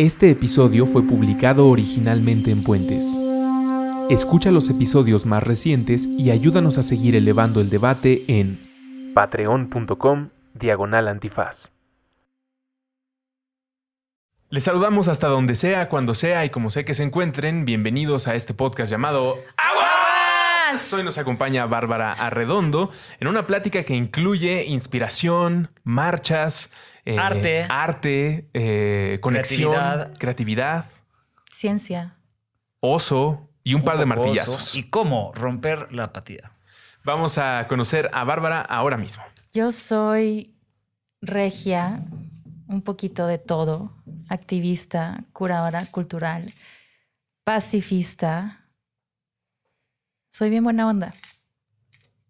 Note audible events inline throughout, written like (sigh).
Este episodio fue publicado originalmente en Puentes. Escucha los episodios más recientes y ayúdanos a seguir elevando el debate en patreon.com diagonal antifaz. Les saludamos hasta donde sea, cuando sea y como sé que se encuentren. Bienvenidos a este podcast llamado Hoy nos acompaña Bárbara Arredondo en una plática que incluye inspiración, marchas, eh, Arte. arte, eh, conexión, Creatividad. creatividad, Ciencia. oso y un, par de martillazos. ¿Y cómo romper la apatía? Vamos a conocer a Bárbara ahora mismo. Yo soy regia, un poquito de todo, activista, curadora cultural, pacifista. Soy bien buena onda.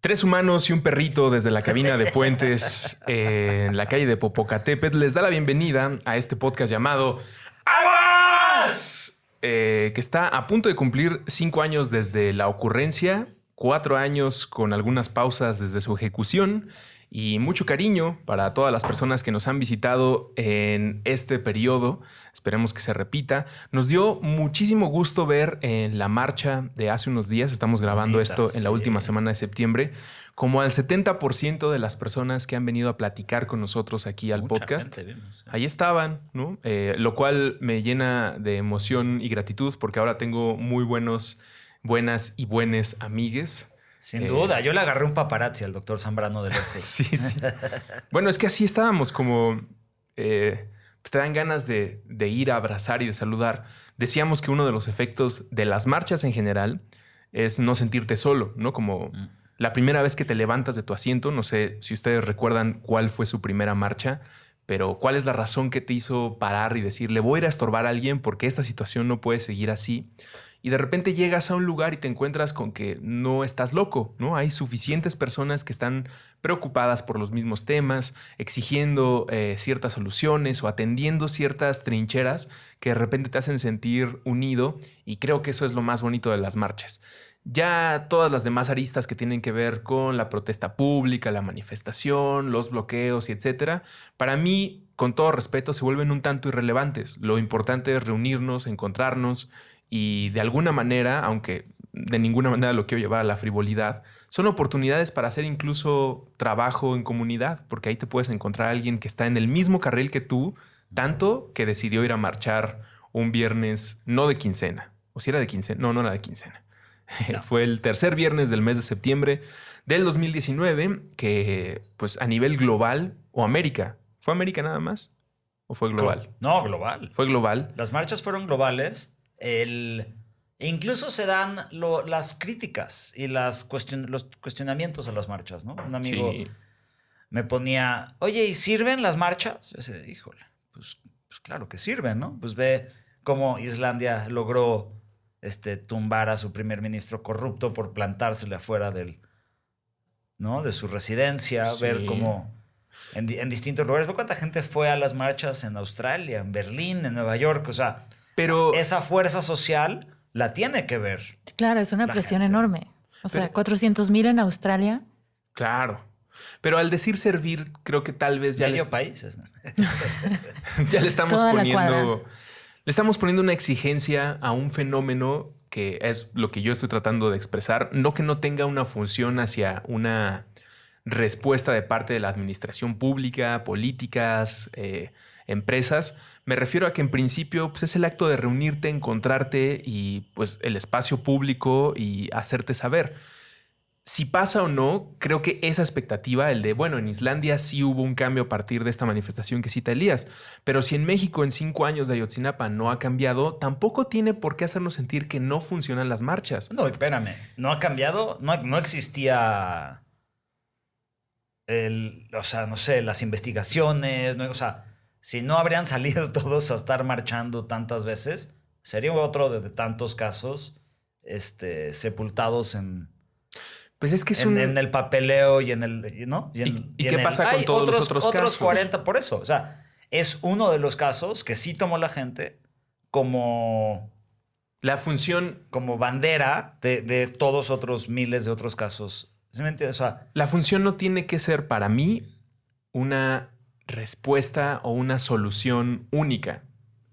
Tres humanos y un perrito desde la cabina de puentes (laughs) en la calle de Popocatépetl les da la bienvenida a este podcast llamado Aguas, eh, que está a punto de cumplir cinco años desde la ocurrencia, cuatro años con algunas pausas desde su ejecución y mucho cariño para todas las personas que nos han visitado en este periodo. Esperemos que se repita. Nos dio muchísimo gusto ver en la marcha de hace unos días, estamos grabando Bonita, esto en la última semana de septiembre, como al 70% de las personas que han venido a platicar con nosotros aquí al Mucha podcast. ¿eh? Ahí estaban, ¿no? Eh, lo cual me llena de emoción y gratitud porque ahora tengo muy buenos, buenas y buenas amigues. Sin Eh, duda, yo le agarré un paparazzi al doctor Zambrano del (laughs) Ojo. Sí, sí. bueno, es que así estábamos, como eh, pues te dan ganas de, de ir a abrazar y de saludar. Decíamos que uno de los efectos de las marchas en general es no sentirte solo, ¿no? Como Mm. la primera vez que te levantas de tu asiento, no sé si ustedes recuerdan cuál fue su primera marcha, pero cuál es la razón que te hizo parar y decir, le voy a ir a estorbar a alguien porque esta situación no puede seguir así. Y de repente llegas a un lugar y te encuentras con que no estás loco, ¿no? Hay suficientes personas que están preocupadas por los mismos temas, exigiendo eh, ciertas soluciones o atendiendo ciertas trincheras que de repente te hacen sentir unido y creo que eso es lo más bonito de las marchas. Ya todas las demás aristas que tienen que ver con la protesta pública, la manifestación, los bloqueos y etcétera, para mí, con todo respeto, se vuelven un tanto irrelevantes. Lo importante es reunirnos, encontrarnos y de alguna manera, aunque de ninguna manera lo quiero llevar a la frivolidad, son oportunidades para hacer incluso trabajo en comunidad, porque ahí te puedes encontrar a alguien que está en el mismo carril que tú, tanto que decidió ir a marchar un viernes, no de quincena, o si era de quincena, no, no era de quincena. (laughs) Fue el tercer viernes del mes de septiembre del 2019, que pues a nivel global, o América, ¿fue América nada más? ¿O fue global? No, global. Fue global. Las marchas fueron globales. El... e Incluso se dan lo- las críticas y las cuestion- los cuestionamientos a las marchas, ¿no? Un amigo Sí. me ponía, oye, ¿y sirven las marchas? Yo decía, híjole, pues, pues claro que sirven, ¿no? Pues ve cómo Islandia logró este, tumbar a su primer ministro corrupto por plantársele afuera del, ¿no? de su residencia, Sí. ver cómo en, en distintos lugares, ve cuánta gente fue a las marchas en Australia, en Berlín, en Nueva York, o sea, Pero esa fuerza social la tiene que ver. Claro, es una presión gente. enorme. O sea, Pero- 400 mil en Australia. Claro. Pero al decir servir, creo que tal vez ya, le, Medio países, ¿no? (laughs) ya le estamos Toda poniendo. Le estamos poniendo una exigencia a un fenómeno que es lo que yo estoy tratando de expresar. No que no tenga una función hacia una respuesta de parte de la administración pública, políticas, eh, empresas. Me refiero a que en principio pues, es el acto de reunirte, encontrarte y pues el espacio público y hacerte saber. Si pasa o no, creo que esa expectativa, el de, bueno, en Islandia sí hubo un cambio a partir de esta manifestación que cita Elías, pero si en México en cinco años de Ayotzinapa no ha cambiado, tampoco tiene por qué hacernos sentir que no funcionan las marchas. No, espérame. No ha cambiado. No, no existía. El, o sea, no sé, las investigaciones. no- o sea, si no habrían (laughs) salido todos a estar marchando tantas veces, sería otro de, de tantos casos este, sepultados en, Pues es que es en, un... en el papeleo y en el. ¿no? ¿Y- en- y en qué el- pasa con Hay todos los otros Otros casos? 40 por eso. O sea, es uno de los casos que sí tomó la gente como La función, como bandera de, de todos otros miles de otros casos. ¿Sí me entiendes? O sea, la función no tiene que ser para mí una respuesta o una solución única.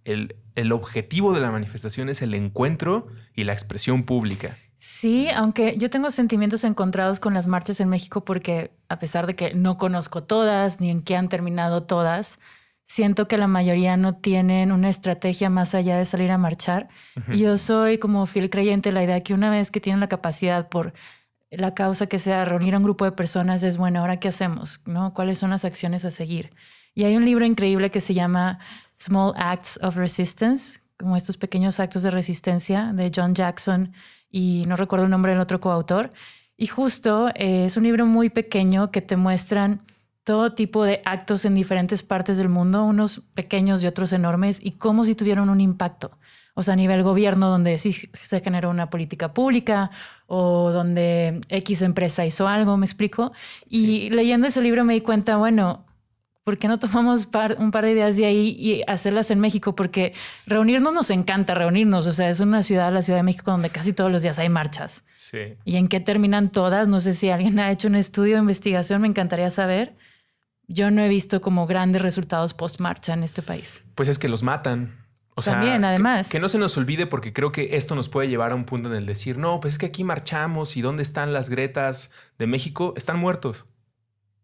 el, el objetivo de la manifestación es el encuentro y la expresión pública. Sí, aunque yo tengo sentimientos encontrados con las marchas en México porque a pesar de que no conozco todas ni en qué han terminado todas, siento que la mayoría no tienen una estrategia más allá de salir a marchar. Y yo soy como fiel creyente de la idea que una vez que tienen la capacidad por la causa que sea reunir a un grupo de personas es bueno, ahora qué hacemos, ¿no? ¿Cuáles son las acciones a seguir? Y hay un libro increíble que se llama Small Acts of Resistance, como estos pequeños actos de resistencia de John Jackson y no recuerdo el nombre del otro coautor. Y justo eh, es un libro muy pequeño que te muestran todo tipo de actos en diferentes partes del mundo, unos pequeños y otros enormes, y cómo si tuvieron un impacto. O sea, a nivel gobierno, donde sí se generó una política pública o donde X empresa hizo algo, me explico. Y leyendo ese libro me di cuenta, bueno, ¿por qué no tomamos un par de ideas de ahí y hacerlas en México? Porque reunirnos nos encanta reunirnos. O sea, es una ciudad, la Ciudad de México, donde casi todos los días hay marchas. Sí. ¿Y en qué terminan todas? No sé si alguien ha hecho un estudio de investigación, me encantaría saber. Yo no he visto como grandes resultados post-marcha en este país. Pues es que los matan. O sea, También, además. Que, que, no se nos olvide porque creo que esto nos puede llevar a un punto en el decir, no, pues es que aquí marchamos y ¿dónde están las Gretas de México? Están muertos.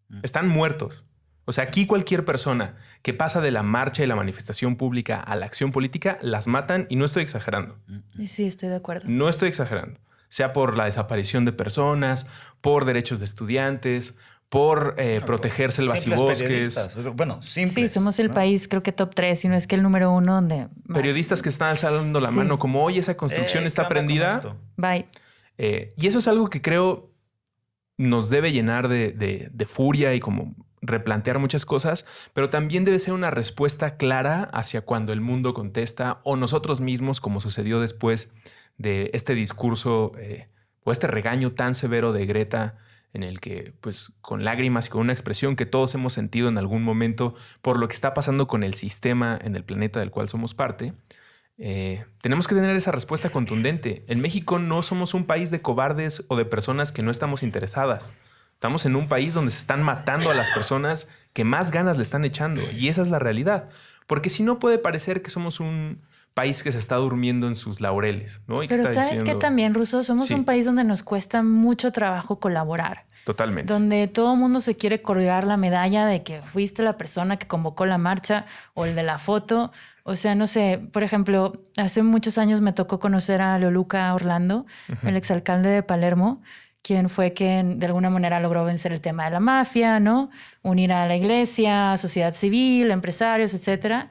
Mm. Están muertos. O sea, aquí cualquier persona que pasa de la marcha y la manifestación pública a la acción política, las matan y no estoy exagerando. Sí, estoy de acuerdo. No estoy exagerando. Sea por la desaparición de personas, por derechos de estudiantes, por eh, No, proteger por selvas y simples bosques. periodistas. Bueno, simples. Sí, somos el ¿no? país, creo que top 3, si no es que el número uno donde... más- Periodistas que están alzando la Sí. mano como, hoy esa construcción Eh, está ¿qué onda con prendida. Bye. Eh, y eso es algo que creo nos debe llenar de, de- de furia y como replantear muchas cosas, pero también debe ser una respuesta clara hacia cuando el mundo contesta o nosotros mismos, como sucedió después de este discurso eh, o este regaño tan severo de Greta en el que, pues, con lágrimas y con una expresión que todos hemos sentido en algún momento por lo que está pasando con el sistema en el planeta del cual somos parte, eh, tenemos que tener esa respuesta contundente. En México no somos un país de cobardes o de personas que no estamos interesadas. Estamos en un país donde se están matando a las personas que más ganas le están echando. Y esa es la realidad. Porque si no puede parecer que somos un país que se está durmiendo en sus laureles, ¿no? Y que Pero está ¿sabes diciendo- también, Ruso? Somos Sí. un país donde nos cuesta mucho trabajo colaborar. Totalmente. donde todo el mundo se quiere colgar la medalla de que fuiste la persona que convocó la marcha o el de la foto. O sea, no sé, por ejemplo, hace muchos años me tocó conocer a Leoluca Orlando, el exalcalde de Palermo, quien fue quien de alguna manera logró vencer el tema de la mafia, ¿no? Unir a la iglesia, sociedad civil, empresarios, etcétera.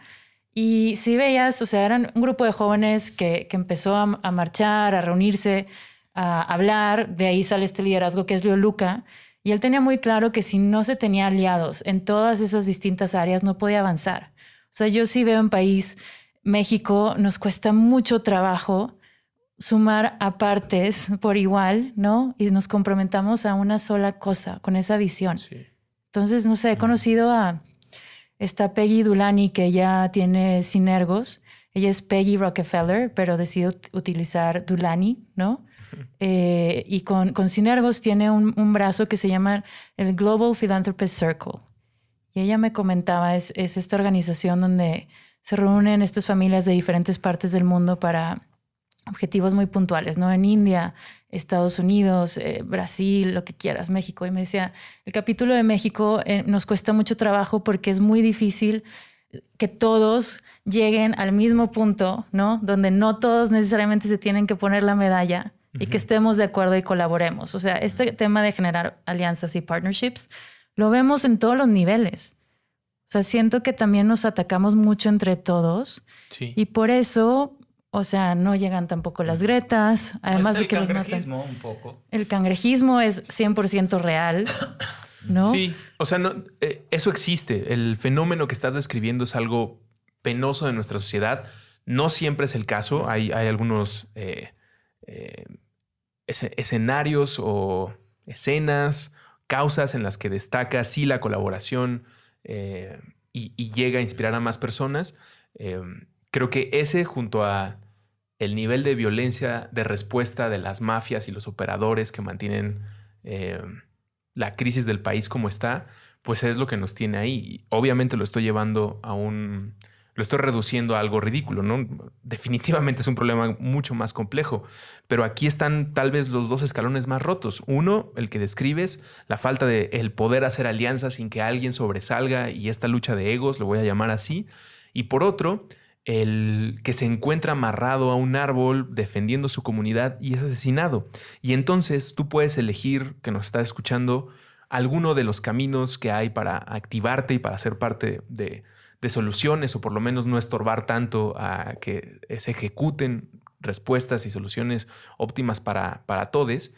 Y si veías, o sea, eran un grupo de jóvenes que, que empezó a, a marchar, a reunirse, a hablar. De ahí sale este liderazgo que es Leo Luca. Y él tenía muy claro que si no se tenía aliados en todas esas distintas áreas, no podía avanzar. O sea, yo sí veo en país, México, nos cuesta mucho trabajo sumar a partes por igual, ¿no? Y nos comprometamos a una sola cosa, con esa visión. Sí. Entonces, no sé, he conocido a esta Peggy Dulani que ya tiene Sinergos. Ella es Peggy Rockefeller, pero decidió ut- utilizar Dulani, ¿no? Eh, y con, con Sinergos tiene un, un brazo que se llama el Global Philanthropist Circle. Y ella me comentaba, es, es esta organización donde se reúnen estas familias de diferentes partes del mundo para objetivos muy puntuales, ¿no? En India, Estados Unidos, eh, Brasil, lo que quieras, México. Y me decía, el capítulo de México eh, nos cuesta mucho trabajo porque es muy difícil que todos lleguen al mismo punto, ¿no? Donde no todos necesariamente se tienen que poner la medalla y que estemos de acuerdo y colaboremos. O sea, este tema de generar alianzas y partnerships lo vemos en todos los niveles. O sea, siento que también nos atacamos mucho entre todos Sí. y por eso, o sea, no llegan tampoco las gretas, además es de el que los matan. cangrejismo un poco. El cangrejismo es 100% real, (coughs) ¿no? Sí, o sea, no, eh, eso existe. El fenómeno que estás describiendo es algo penoso de nuestra sociedad. No siempre es el caso. Hay, hay algunos eh, eh, escenarios o escenas, causas en las que destaca sí la colaboración y, y llega a inspirar a más personas. Eh, creo que ese junto a el nivel de violencia de respuesta de las mafias y los operadores que mantienen eh, la crisis del país como está, pues es lo que nos tiene ahí. Obviamente lo estoy llevando a un, lo estoy reduciendo a algo ridículo, ¿no? Definitivamente es un problema mucho más complejo, pero aquí están tal vez los dos escalones más rotos. Uno, el que describes, la falta de el poder hacer alianzas sin que alguien sobresalga y esta lucha de egos, lo voy a llamar así, y por otro, el que se encuentra amarrado a un árbol defendiendo su comunidad y es asesinado. Y entonces tú puedes elegir, que nos estás escuchando, alguno de los caminos que hay para activarte y para ser parte de, soluciones o por lo menos no estorbar tanto a que se ejecuten respuestas y soluciones óptimas para, para todos.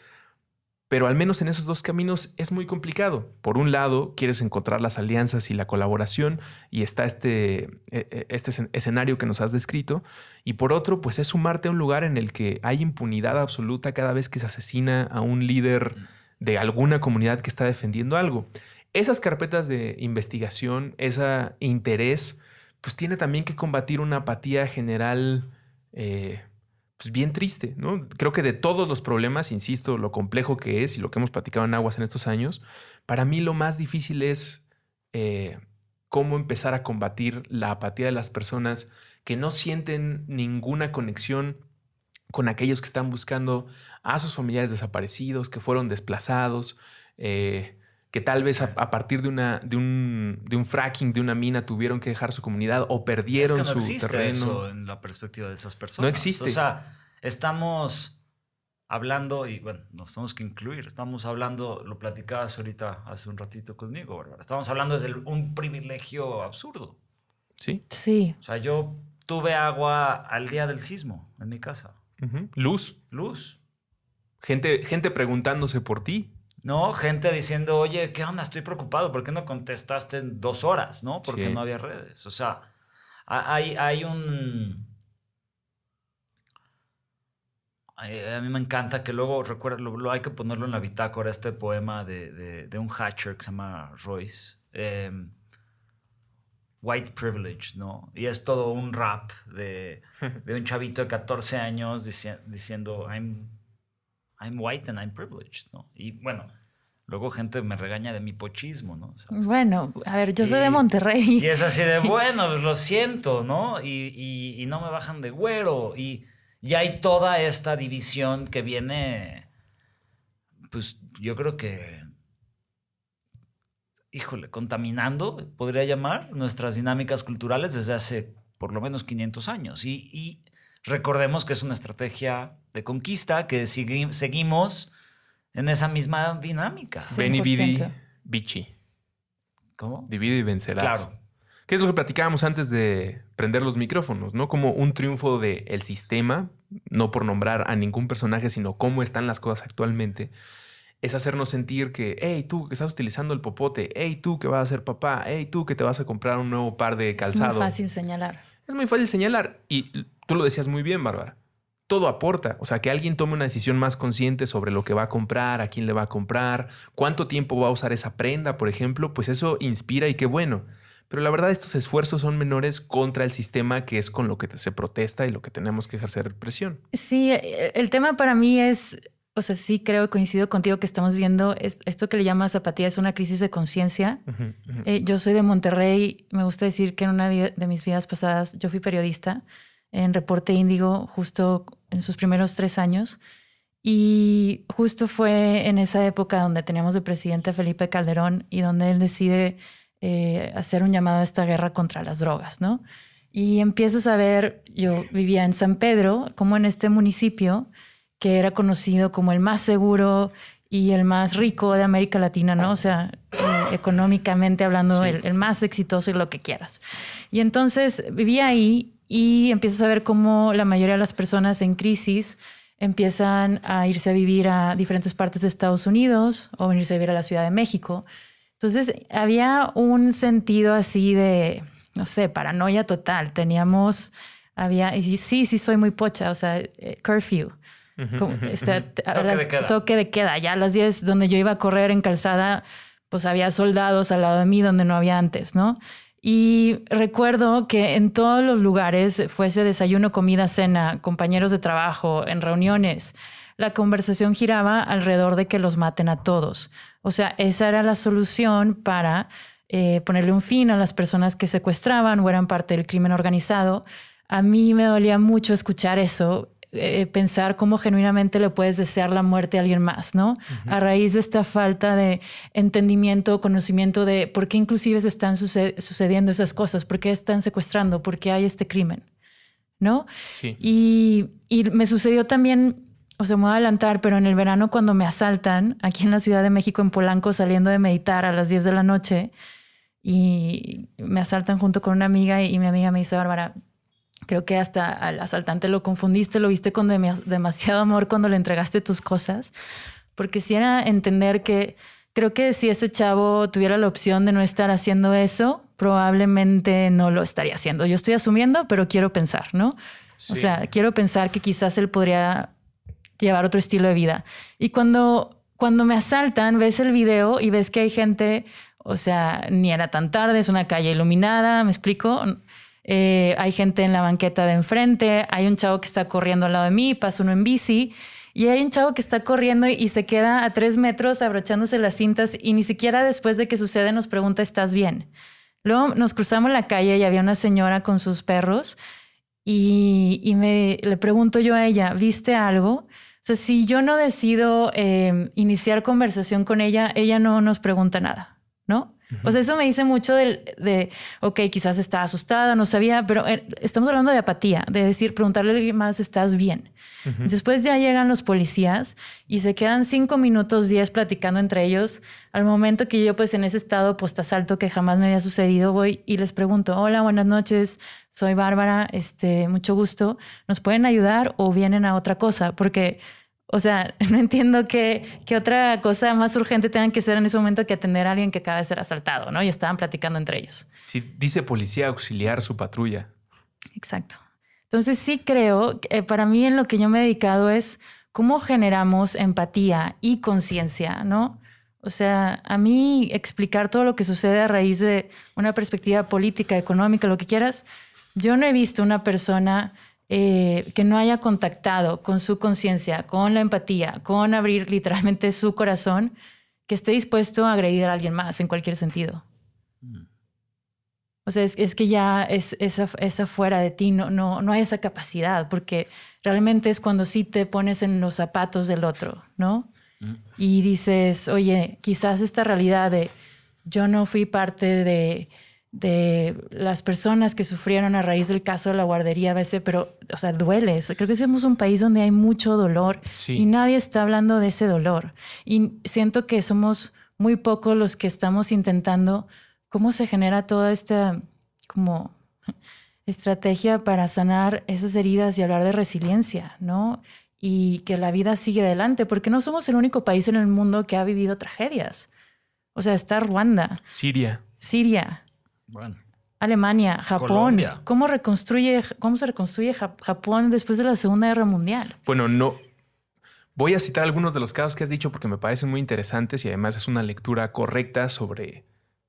Pero al menos en esos dos caminos es muy complicado. Por un lado, quieres encontrar las alianzas y la colaboración y está este, e, e, este escenario que nos has descrito. Y por otro, pues es sumarte a un lugar en el que hay impunidad absoluta cada vez que se asesina a un líder de alguna comunidad que está defendiendo algo. Esas carpetas de investigación, ese interés, pues tiene también que combatir una apatía general. Eh, pues bien triste, ¿no? Creo que de todos los problemas, insisto, lo complejo que es y lo que hemos platicado en Aguas en estos años, para mí lo más difícil es eh, cómo empezar a combatir la apatía de las personas que no sienten ninguna conexión con aquellos que están buscando a sus familiares desaparecidos, que fueron desplazados, eh, que tal vez a, partir de, una, de, un, de un fracking, de una mina, tuvieron que dejar su comunidad o perdieron es que no su existe terreno. Eso en la perspectiva de esas personas. No existe. O sea, estamos hablando, y bueno, nos tenemos que incluir, estamos hablando, lo platicabas ahorita hace un ratito conmigo, Bárbara, estamos hablando desde un privilegio absurdo. Sí. Sí. O sea, yo tuve agua al día del sismo en mi casa. Luz. Luz. Gente, gente preguntándose por ti. ¿No? Gente diciendo, oye, ¿qué onda? Estoy preocupado, ¿por qué no contestaste en dos horas, ¿no? Porque no había redes. O sea, hay, hay un... A mí me encanta que luego, recuerda, lo, hay que ponerlo en la bitácora, este poema de, de, un hatcher que se llama Royce. Em, white privilege, ¿no? Y es todo un rap de, (laughs) de un chavito de 14 años diciendo, I'm I'm white and I'm privileged, ¿no? Y bueno, luego gente me regaña de mi pochismo, ¿no? Bueno, a ver, yo soy de Monterrey. Y es así de, (laughs) bueno, pues lo siento, ¿no? Y, no me bajan de güero. Y, y hay toda esta división que viene, pues yo creo que, híjole, contaminando, podría llamar, nuestras dinámicas culturales desde hace por lo menos 500 años. Y, y recordemos que es una estrategia de conquista que seguimos en esa misma dinámica. Ven y bichi. ¿Cómo? Divide y vencerás. Claro. Que es lo que platicábamos antes de prender los micrófonos, ¿no? Como un triunfo del sistema, no por nombrar a ningún personaje, sino cómo están las cosas actualmente, es hacernos sentir que, hey, tú que estás utilizando el popote, hey, tú que vas a ser papá, hey, tú que te vas a comprar un nuevo par de calzado. Es muy fácil señalar. Es muy fácil señalar. Y tú lo decías muy bien, Bárbara todo aporta. O sea, que alguien tome una decisión más consciente sobre lo que va a comprar, a quién le va a comprar, cuánto tiempo va a usar esa prenda, por ejemplo, pues eso inspira y qué bueno. Pero la verdad estos esfuerzos son menores contra el sistema que es con lo que se protesta y lo que tenemos que ejercer presión. Sí, e, el tema para mí es, o sea, sí creo, coincido contigo que estamos viendo es, esto que le llamas apatía es una crisis de conciencia. Eh, yo soy de Monterrey, me gusta decir que en una de mis vidas pasadas yo fui periodista en Reporte Índigo justo en sus primeros tres años. Y justo fue en esa época donde teníamos de presidente a Felipe Calderón y donde él decide eh, hacer un llamado a esta guerra contra las drogas, ¿no? Y empiezas a ver, yo vivía en San Pedro, como en este municipio que era conocido como el más seguro y el más rico de América Latina, ¿no? O sea, eh, económicamente hablando, el, el, más exitoso y lo que quieras. Y entonces vivía ahí y empiezas a ver cómo la mayoría de las personas en crisis empiezan a irse a vivir a diferentes partes de Estados Unidos o venirse a vivir a la Ciudad de México. Entonces había un sentido así de, no sé, paranoia total. Teníamos, había, y sí, sí soy muy pocha, o sea, eh, curfew. Este, toque, de queda. toque de queda. Ya a las 10 donde yo iba a correr en calzada, pues había soldados al lado de mí donde no había antes, ¿no? Y recuerdo que en todos los lugares, fuese desayuno, comida, cena, compañeros de trabajo, en reuniones, la conversación giraba alrededor de que los maten a todos. O sea, esa era la solución para eh, ponerle un fin a las personas que secuestraban o eran parte del crimen organizado. A mí me dolía mucho escuchar eso, eh, pensar cómo genuinamente le puedes desear la muerte a alguien más, ¿no? A raíz de esta falta de entendimiento, conocimiento de por qué inclusive se están sucediendo esas cosas, por qué están secuestrando, por qué hay este crimen, ¿no? Sí. Y, y me sucedió también o sea, me voy a adelantar, pero en el verano cuando me asaltan, aquí en la Ciudad de México, en Polanco, saliendo de meditar a las 10 de la noche, y me asaltan junto con una amiga y mi amiga me dice, Bárbara, creo que hasta al asaltante lo confundiste, lo viste con demasiado amor cuando le entregaste tus cosas, porque si era entender que creo que si ese chavo tuviera la opción de no estar haciendo eso, probablemente no lo estaría haciendo. Yo estoy asumiendo, pero quiero pensar, ¿no? O sea, quiero pensar que quizás él podría llevar otro estilo de vida. Y cuando, cuando me asaltan, ves el video y ves que hay gente, o sea, ni era tan tarde, es una calle iluminada, ¿me explico? Eh, hay gente en la banqueta de enfrente, hay un chavo que está corriendo al lado de mí, pasa uno en bici. Y hay un chavo que está corriendo y se queda a tres metros abrochándose las cintas y ni siquiera después de que sucede nos pregunta, ¿estás bien? Luego nos cruzamos la calle y había una señora con sus perros y, me le pregunto yo a ella, ¿viste algo? O sea, si yo no decido em, iniciar conversación con ella, ella no nos pregunta nada, ¿no? O sea, eso me dice mucho de, de, ok, quizás está asustada, no sabía, pero eh, estamos hablando de apatía, de decir, preguntarle a alguien más, ¿estás bien? Después ya llegan los policías y se quedan cinco minutos, diez platicando entre ellos. Al momento que yo, pues en ese estado post-asalto que jamás me había sucedido, voy y les pregunto, hola, buenas noches, soy Bárbara, este, mucho gusto, ¿nos pueden ayudar o vienen a otra cosa? Porque o sea, (laughs) no entiendo qué, qué, otra cosa más urgente tengan que ser en ese momento que atender a alguien que acaba de ser asaltado, ¿no? Y estaban platicando entre ellos. Sí, dice policía auxiliar su patrulla. Exacto. Entonces sí creo que eh, para mí en lo que yo me he dedicado es cómo generamos empatía y conciencia, ¿no? O sea, a mí explicar todo lo que sucede a raíz de una perspectiva política, económica, lo que quieras, yo no he visto una persona eh, que no haya contactado con su conciencia, con la empatía, con abrir literalmente su corazón, que esté dispuesto a agredir a alguien más en cualquier sentido. Mm. O sea, es, que ya es, es, afuera de ti, no, no, no hay esa capacidad, porque realmente es cuando sí te pones en los zapatos del otro, ¿no? Mm. Y dices, oye, quizás esta realidad de yo no fui parte de, de las personas que sufrieron a raíz del caso de la guardería a veces, pero, o sea, duele. Creo que somos un país donde hay mucho dolor y nadie está hablando de ese dolor. Y siento que somos muy pocos los que estamos intentando cómo se genera toda esta como estrategia para sanar esas heridas y hablar de resiliencia, ¿no? Y que la vida sigue adelante, porque no somos el único país en el mundo que ha vivido tragedias. O sea, está Ruanda. Siria. Siria. Bueno. Alemania, Japón. ¿Cómo, reconstruye, ¿Cómo se reconstruye Japón después de la Segunda Guerra Mundial? Bueno, no. Voy a citar algunos de los casos que has dicho porque me parecen muy interesantes y además es una lectura correcta sobre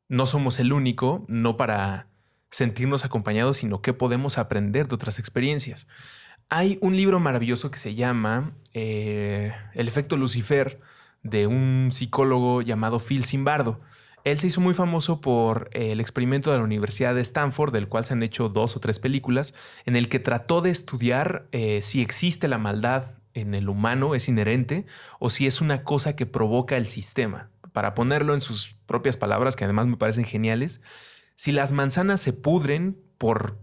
no somos el único, no para sentirnos acompañados, sino que podemos aprender de otras experiencias. Hay un libro maravilloso que se llama eh, El efecto Lucifer de un psicólogo llamado Phil Zimbardo. Él se hizo muy famoso por el experimento de la Universidad de Stanford, del cual se han hecho dos o tres películas, en el que trató de estudiar eh, si existe la maldad en el humano, es inherente, o si es una cosa que provoca el sistema. Para ponerlo en sus propias palabras, que además me parecen geniales, si las manzanas se pudren por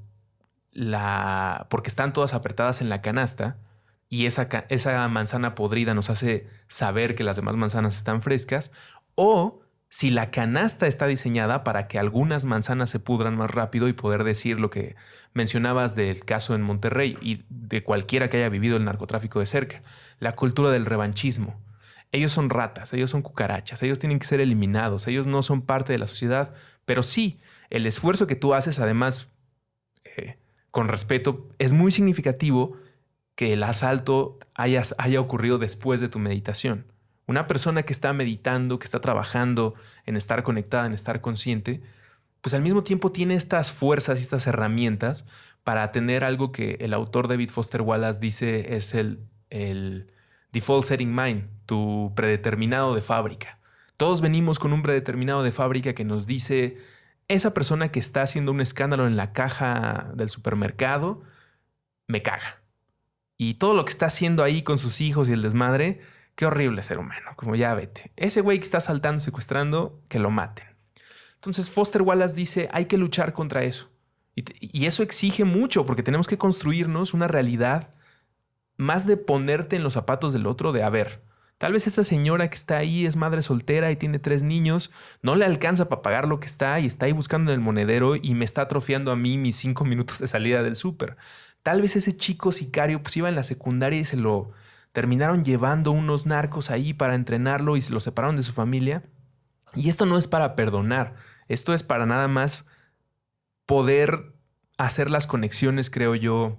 la, porque están todas apretadas en la canasta y esa, esa manzana podrida nos hace saber que las demás manzanas están frescas, o si la canasta está diseñada para que algunas manzanas se pudran más rápido y poder decir lo que mencionabas del caso en Monterrey y de cualquiera que haya vivido el narcotráfico de cerca, la cultura del revanchismo ellos son ratas, ellos son cucarachas, ellos tienen que ser eliminados, ellos no son parte de la sociedad, pero sí, el esfuerzo que tú haces, además, eh, con respeto, es muy significativo que el asalto haya, haya ocurrido después de tu meditación. Una persona que está meditando, que está trabajando en estar conectada, en estar consciente, pues al mismo tiempo tiene estas fuerzas y estas herramientas para tener algo que el autor David Foster Wallace dice es el, el default setting mind, tu predeterminado de fábrica. Todos venimos con un predeterminado de fábrica que nos dice esa persona que está haciendo un escándalo en la caja del supermercado me caga. Y todo lo que está haciendo ahí con sus hijos y el desmadre, qué horrible ser humano, como ya vete. Ese güey que está saltando, secuestrando, que lo maten. Entonces Foster Wallace dice, hay que luchar contra eso. Y, eso exige mucho, porque tenemos que construirnos una realidad más de ponerte en los zapatos del otro, de a ver, Tal vez esa señora que está ahí es madre soltera y tiene tres niños, no le alcanza para pagar lo que está y está ahí buscando en el monedero y me está atrofiando a mí mis cinco minutos de salida del súper. Tal vez ese chico sicario pues iba en la secundaria y se lo terminaron llevando unos narcos ahí para entrenarlo y se lo separaron de su familia. Y esto no es para perdonar, esto es para nada más poder hacer las conexiones, creo yo,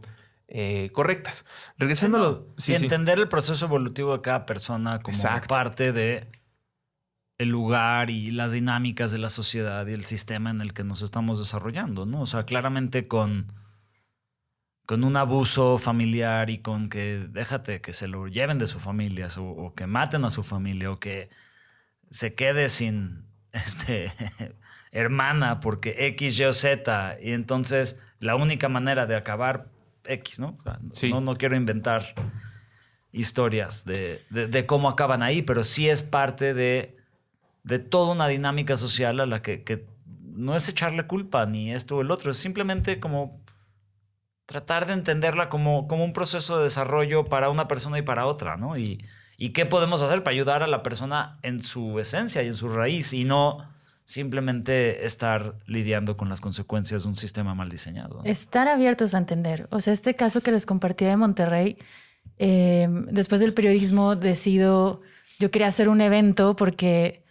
eh, correctas. Regresando y entender el proceso evolutivo de cada persona como parte de el lugar y las dinámicas de la sociedad y el sistema en el que nos estamos desarrollando, ¿no? O sea, claramente con, con un abuso familiar y con que déjate que se lo lleven de su familia o, o que maten a su familia o que se quede sin (laughs) este hermana porque X, Y o Z y entonces la única manera de acabar X, ¿no? no, no quiero inventar historias de, cómo acaban ahí, pero sí es parte de, de toda una dinámica social a la que, no es echarle culpa ni esto o el otro, es simplemente como tratar de entenderla como, como un proceso de desarrollo para una persona y para otra, ¿no? Y, y qué podemos hacer para ayudar a la persona en su esencia y en su raíz y no simplemente estar lidiando con las consecuencias de un sistema mal diseñado. Estar abiertos a entender. O sea, este caso que les compartí de Monterrey, eh, después del periodismo decido, yo quería hacer un evento porque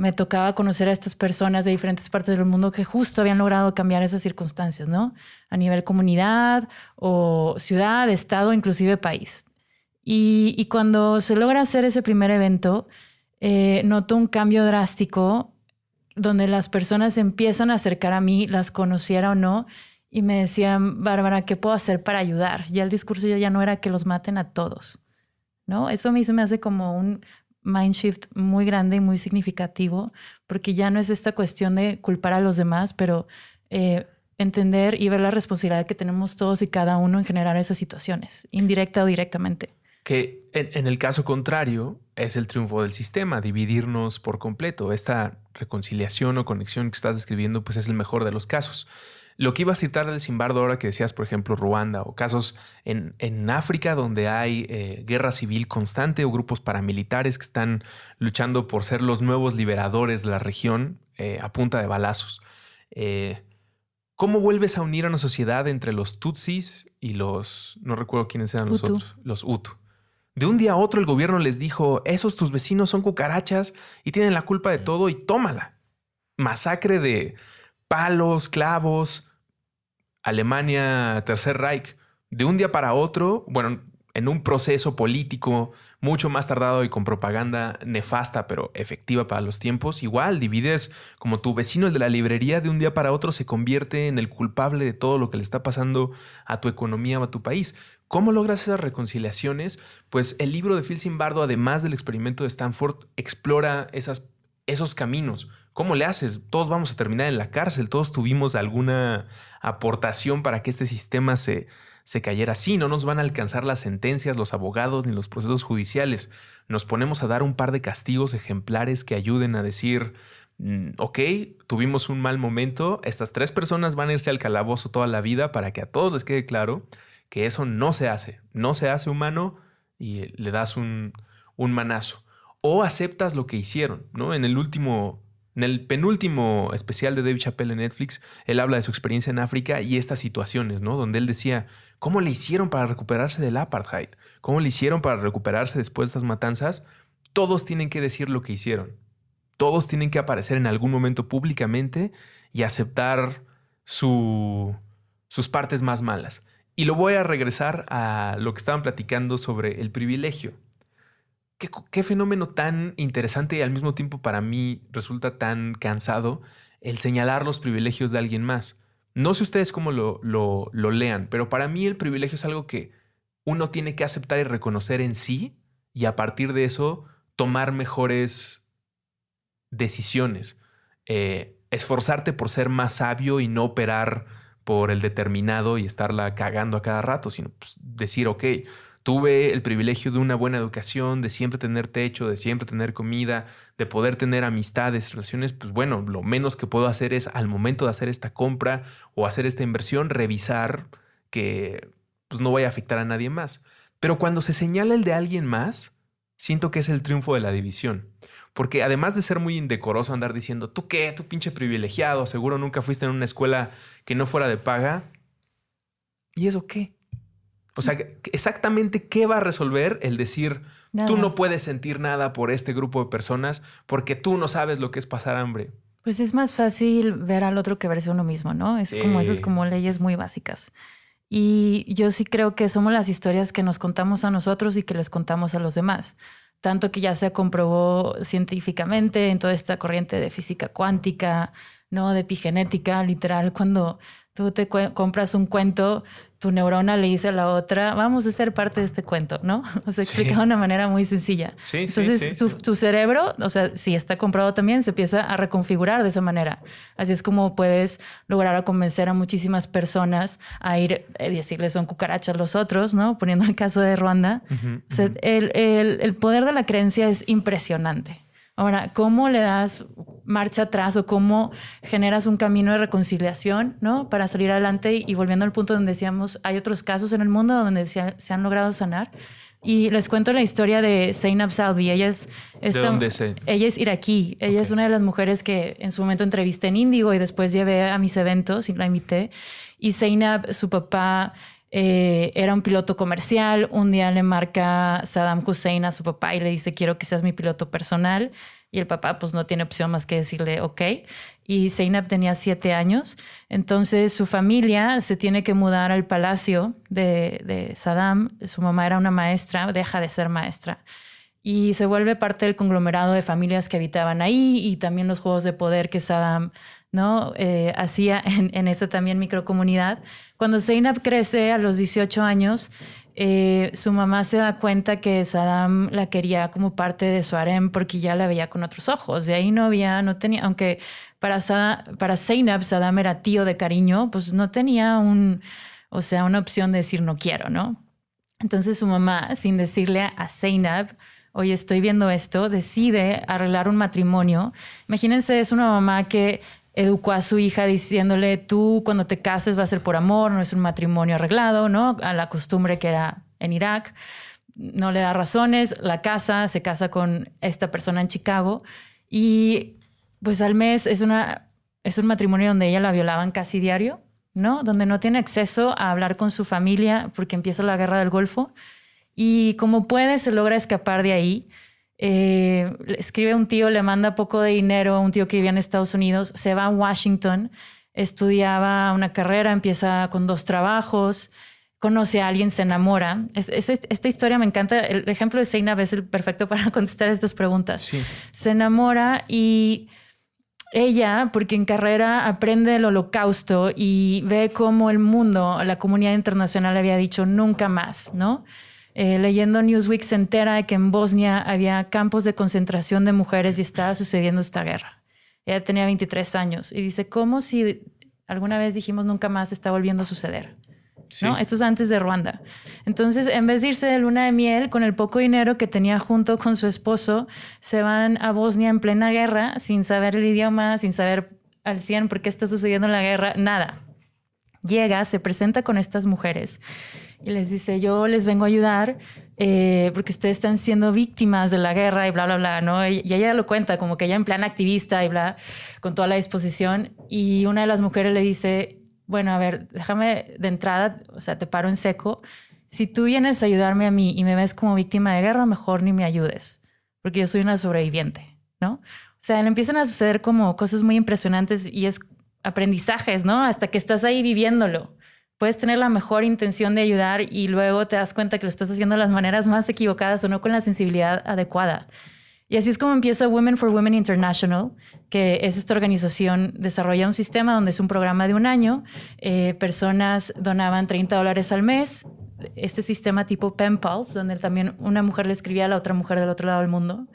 me tocaba conocer a estas personas de diferentes partes del mundo que justo habían logrado cambiar esas circunstancias, ¿no? A nivel comunidad o ciudad, estado, inclusive país. Y, cuando se logra hacer ese primer evento, eh, noto un cambio drástico donde las personas empiezan a acercar a mí, las conociera o no, y me decían, Bárbara, ¿qué puedo hacer para ayudar? Ya el discurso ya no era que los maten a todos, ¿no? Eso a mí se me hace como un mind shift muy grande y muy significativo, porque ya no es esta cuestión de culpar a los demás, pero eh, entender y ver la responsabilidad que tenemos todos y cada uno en generar esas situaciones, indirecta o directamente. Que en, el caso contrario es el triunfo del sistema, dividirnos por completo. Esta reconciliación o conexión que estás describiendo, pues es el mejor de los casos. Lo que iba a citar del Simbardo ahora que decías, por ejemplo, Ruanda o casos en, en África donde hay eh, guerra civil constante o grupos paramilitares que están luchando por ser los nuevos liberadores de la región eh, a punta de balazos. Eh, ¿Cómo vuelves a unir a una sociedad entre los Tutsis y los, no recuerdo quiénes eran los otros, los Hutu? De un día a otro el gobierno les dijo, esos tus vecinos son cucarachas y tienen la culpa de todo y tómala. Masacre de palos, clavos. Alemania, Tercer Reich. De un día para otro, bueno, en un proceso político mucho más tardado y con propaganda nefasta pero efectiva para los tiempos, igual divides como tu vecino el de la librería de un día para otro se convierte en el culpable de todo lo que le está pasando a tu economía o a tu país. ¿Cómo logras esas reconciliaciones? Pues el libro de Phil Zimbardo, además del experimento de Stanford, explora esas, esos caminos. ¿Cómo le haces? Todos vamos a terminar en la cárcel, todos tuvimos alguna aportación para que este sistema se, se cayera así. No nos van a alcanzar las sentencias, los abogados ni los procesos judiciales. Nos ponemos a dar un par de castigos ejemplares que ayuden a decir, mm, ok, tuvimos un mal momento, estas tres personas van a irse al calabozo toda la vida para que a todos les quede claro que eso no se hace, no se hace humano y le das un, un manazo. O aceptas lo que hicieron, ¿no? En el último, en el penúltimo especial de David Chappelle en Netflix, él habla de su experiencia en África y estas situaciones, ¿no? Donde él decía, ¿cómo le hicieron para recuperarse del apartheid? ¿Cómo le hicieron para recuperarse después de estas matanzas? Todos tienen que decir lo que hicieron. Todos tienen que aparecer en algún momento públicamente y aceptar su, sus partes más malas. Y lo voy a regresar a lo que estaban platicando sobre el privilegio. ¿Qué, fenómeno tan interesante y al mismo tiempo para mí resulta tan cansado el señalar los privilegios de alguien más. No sé ustedes cómo lo, lo, lo lean, pero para mí el privilegio es algo que uno tiene que aceptar y reconocer en sí y a partir de eso tomar mejores decisiones. Eh, esforzarte por ser más sabio y no operar por el determinado y estarla cagando a cada rato, sino pues, decir, ok, tuve el privilegio de una buena educación, de siempre tener techo, de siempre tener comida, de poder tener amistades, relaciones, pues bueno, lo menos que puedo hacer es al momento de hacer esta compra o hacer esta inversión, revisar que pues, no vaya a afectar a nadie más. Pero cuando se señala el de alguien más, siento que es el triunfo de la división. Porque además de ser muy indecoroso andar diciendo, tú qué, tú pinche privilegiado, seguro nunca fuiste en una escuela que no fuera de paga. ¿Y eso qué? O sea, exactamente qué va a resolver el decir, tú no puedes sentir nada por este grupo de personas porque tú no sabes lo que es pasar hambre. Pues es más fácil ver al otro que verse uno mismo, ¿no? Es como esas como leyes muy básicas. Y yo sí creo que somos las historias que nos contamos a nosotros y que les contamos a los demás tanto que ya se comprobó científicamente en toda esta corriente de física cuántica, ¿no? De epigenética, literal, cuando tú te compras un cuento, tu neurona le dice a la otra, vamos a ser parte de este cuento, ¿no? (laughs) O sea, explica de una manera muy sencilla. Entonces, tu, cerebro, o sea, si está comprado también, se empieza a reconfigurar de esa manera. Así es como puedes lograr a convencer a muchísimas personas a ir y eh, decirles son cucarachas los otros, ¿no? Poniendo el caso de Ruanda. o sea, el, el poder de la creencia es impresionante. Ahora, ¿cómo le das marcha atrás o cómo generas un camino de reconciliación, ¿no? Para salir adelante y volviendo al punto donde decíamos, hay otros casos en el mundo donde se, han logrado sanar. Y les cuento la historia de Zainab Salvi. Ella es, esta, ¿De dónde es ella es iraquí. Ella es una de las mujeres que en su momento entrevisté en Índigo y después llevé a mis eventos y la invité. Y Zainab, su papá eh, era un piloto comercial. Un día le marca Saddam Hussein a su papá y le dice, quiero que seas mi piloto personal. Y el papá pues no tiene opción más que decirle, ok. Y Zeynep tenía siete años. Entonces su familia se tiene que mudar al palacio de, de Saddam. Su mamá era una maestra, deja de ser maestra y se vuelve parte del conglomerado de familias que habitaban ahí y también los juegos de poder que Saddam ¿no? Eh, hacía en, en, esa también microcomunidad. Cuando Zeynep crece a los 18 años, eh, su mamá se da cuenta que Saddam la quería como parte de su harem porque ya la veía con otros ojos. De ahí no había, no tenía, aunque para, para Zeynep Saddam era tío de cariño, pues no tenía un, o sea, una opción de decir no quiero, ¿no? Entonces su mamá, sin decirle a Zeynep, oye, estoy viendo esto, decide arreglar un matrimonio. Imagínense, es una mamá que educó a su hija diciéndole, tú cuando te cases va a ser por amor, no es un matrimonio arreglado, ¿no? A la costumbre que era en Irak. No le da razones, la casa, se casa con esta persona en Chicago y pues al mes es, una, es un matrimonio donde ella la violaban casi diario, ¿no? Donde no tiene acceso a hablar con su familia porque empieza la guerra del Golfo y como puede se logra escapar de ahí eh, escribe un tío, le manda poco de dinero a un tío que vivía en Estados Unidos, se va a Washington, estudiaba una carrera, empieza con dos trabajos, conoce a alguien, se enamora. esta historia me encanta. El ejemplo de Zeynab es el perfecto para (laughs) contestar estas preguntas. Se enamora y ella, porque en carrera aprende el holocausto y ve cómo el mundo, la comunidad internacional había dicho nunca más, ¿no? Eh, leyendo Newsweek se entera de que en Bosnia había campos de concentración de mujeres y estaba sucediendo esta guerra. Ella tenía 23 años y dice, ¿cómo si alguna vez dijimos nunca más está volviendo a suceder? ¿No? Esto es antes de Ruanda. Entonces, en vez de irse de luna de miel con el poco dinero que tenía junto con su esposo, se van a Bosnia en plena guerra, sin saber el idioma, sin saber al 100 por qué está sucediendo la guerra, nada. Llega, se presenta con estas mujeres y les dice, yo les vengo a ayudar eh, porque ustedes están siendo víctimas de la guerra y bla, bla, bla, ¿no? Y, ella lo cuenta como que ella en plan activista y bla, con toda la disposición. Y una de las mujeres le dice, bueno, a ver, déjame de entrada, o sea, te paro en seco. Si tú vienes a ayudarme a mí y me ves como víctima de guerra, mejor ni me ayudes, porque yo soy una sobreviviente, ¿no? O sea, le empiezan a suceder como cosas muy impresionantes y es aprendizajes, ¿no? Hasta que estás ahí viviéndolo puedes tener la mejor intención de ayudar y luego te das cuenta que lo estás haciendo de las maneras más equivocadas o no con la sensibilidad adecuada. Y así es como empieza Women for Women International, que es esta organización, desarrolla un sistema donde es un programa de un año, eh, personas donaban 30 dólares al mes, este sistema tipo pen pals, donde también una mujer le escribía a la otra mujer del otro lado del mundo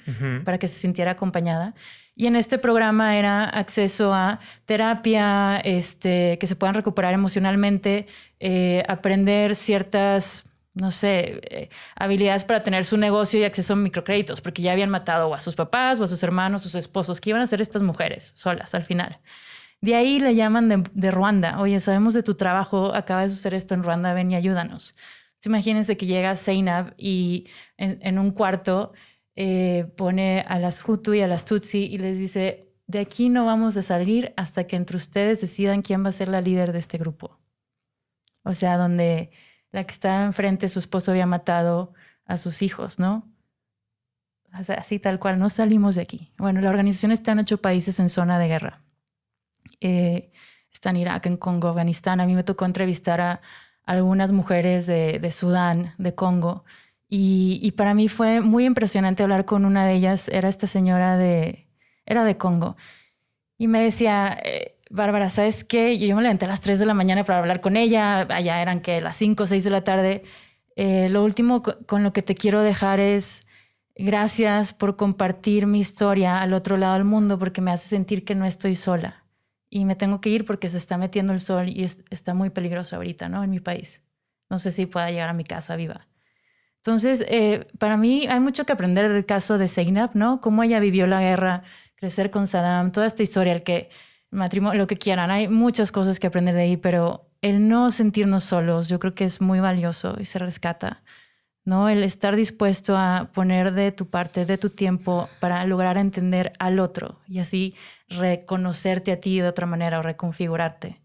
para que se sintiera acompañada. Y en este programa era acceso a terapia, este, que se puedan recuperar emocionalmente, eh, aprender ciertas no sé, eh, habilidades para tener su negocio y acceso a microcréditos, porque ya habían matado a sus papás o a sus hermanos, sus esposos, que iban a ser estas mujeres solas al final. De ahí le llaman de, Ruanda. Oye, sabemos de tu trabajo, acaba de suceder esto en Ruanda, ven y ayúdanos. imagínense que llega Zainab y en, un cuarto eh, pone a las Hutu y a las Tutsi y les dice, de aquí no vamos a salir hasta que entre ustedes decidan quién va a ser la líder de este grupo. O sea, donde la que está enfrente, su esposo había matado a sus hijos, ¿no? Así tal cual, no salimos de aquí. Bueno, la organización está en ocho países en zona de guerra. Eh, está en Irak, en Congo, Afganistán. A mí me tocó entrevistar a algunas mujeres de, Sudán, de Congo. Y, para mí fue muy impresionante hablar con una de ellas. Era esta señora de, era de Congo. Y me decía, eh, Bárbara, ¿sabes qué? Yo, me levanté a las 3 de la mañana para hablar con ella, allá eran que las 5 o 6 de la tarde. Eh, lo último con lo que te quiero dejar es gracias por compartir mi historia al otro lado del mundo porque me hace sentir que no estoy sola. Y me tengo que ir porque se está metiendo el sol y está muy peligroso ahorita, ¿no? En mi país. No sé si pueda llegar a mi casa viva. Entonces, eh, para mí hay mucho que aprender del caso de Zeynep, ¿no? Cómo ella vivió la guerra, crecer con Saddam, toda esta historia, el que matrimonio, lo que quieran. Hay muchas cosas que aprender de ahí, pero el no sentirnos solos, yo creo que es muy valioso y se rescata. ¿no? El estar dispuesto a poner de tu parte, de tu tiempo, para lograr entender al otro y así reconocerte a ti de otra manera o reconfigurarte.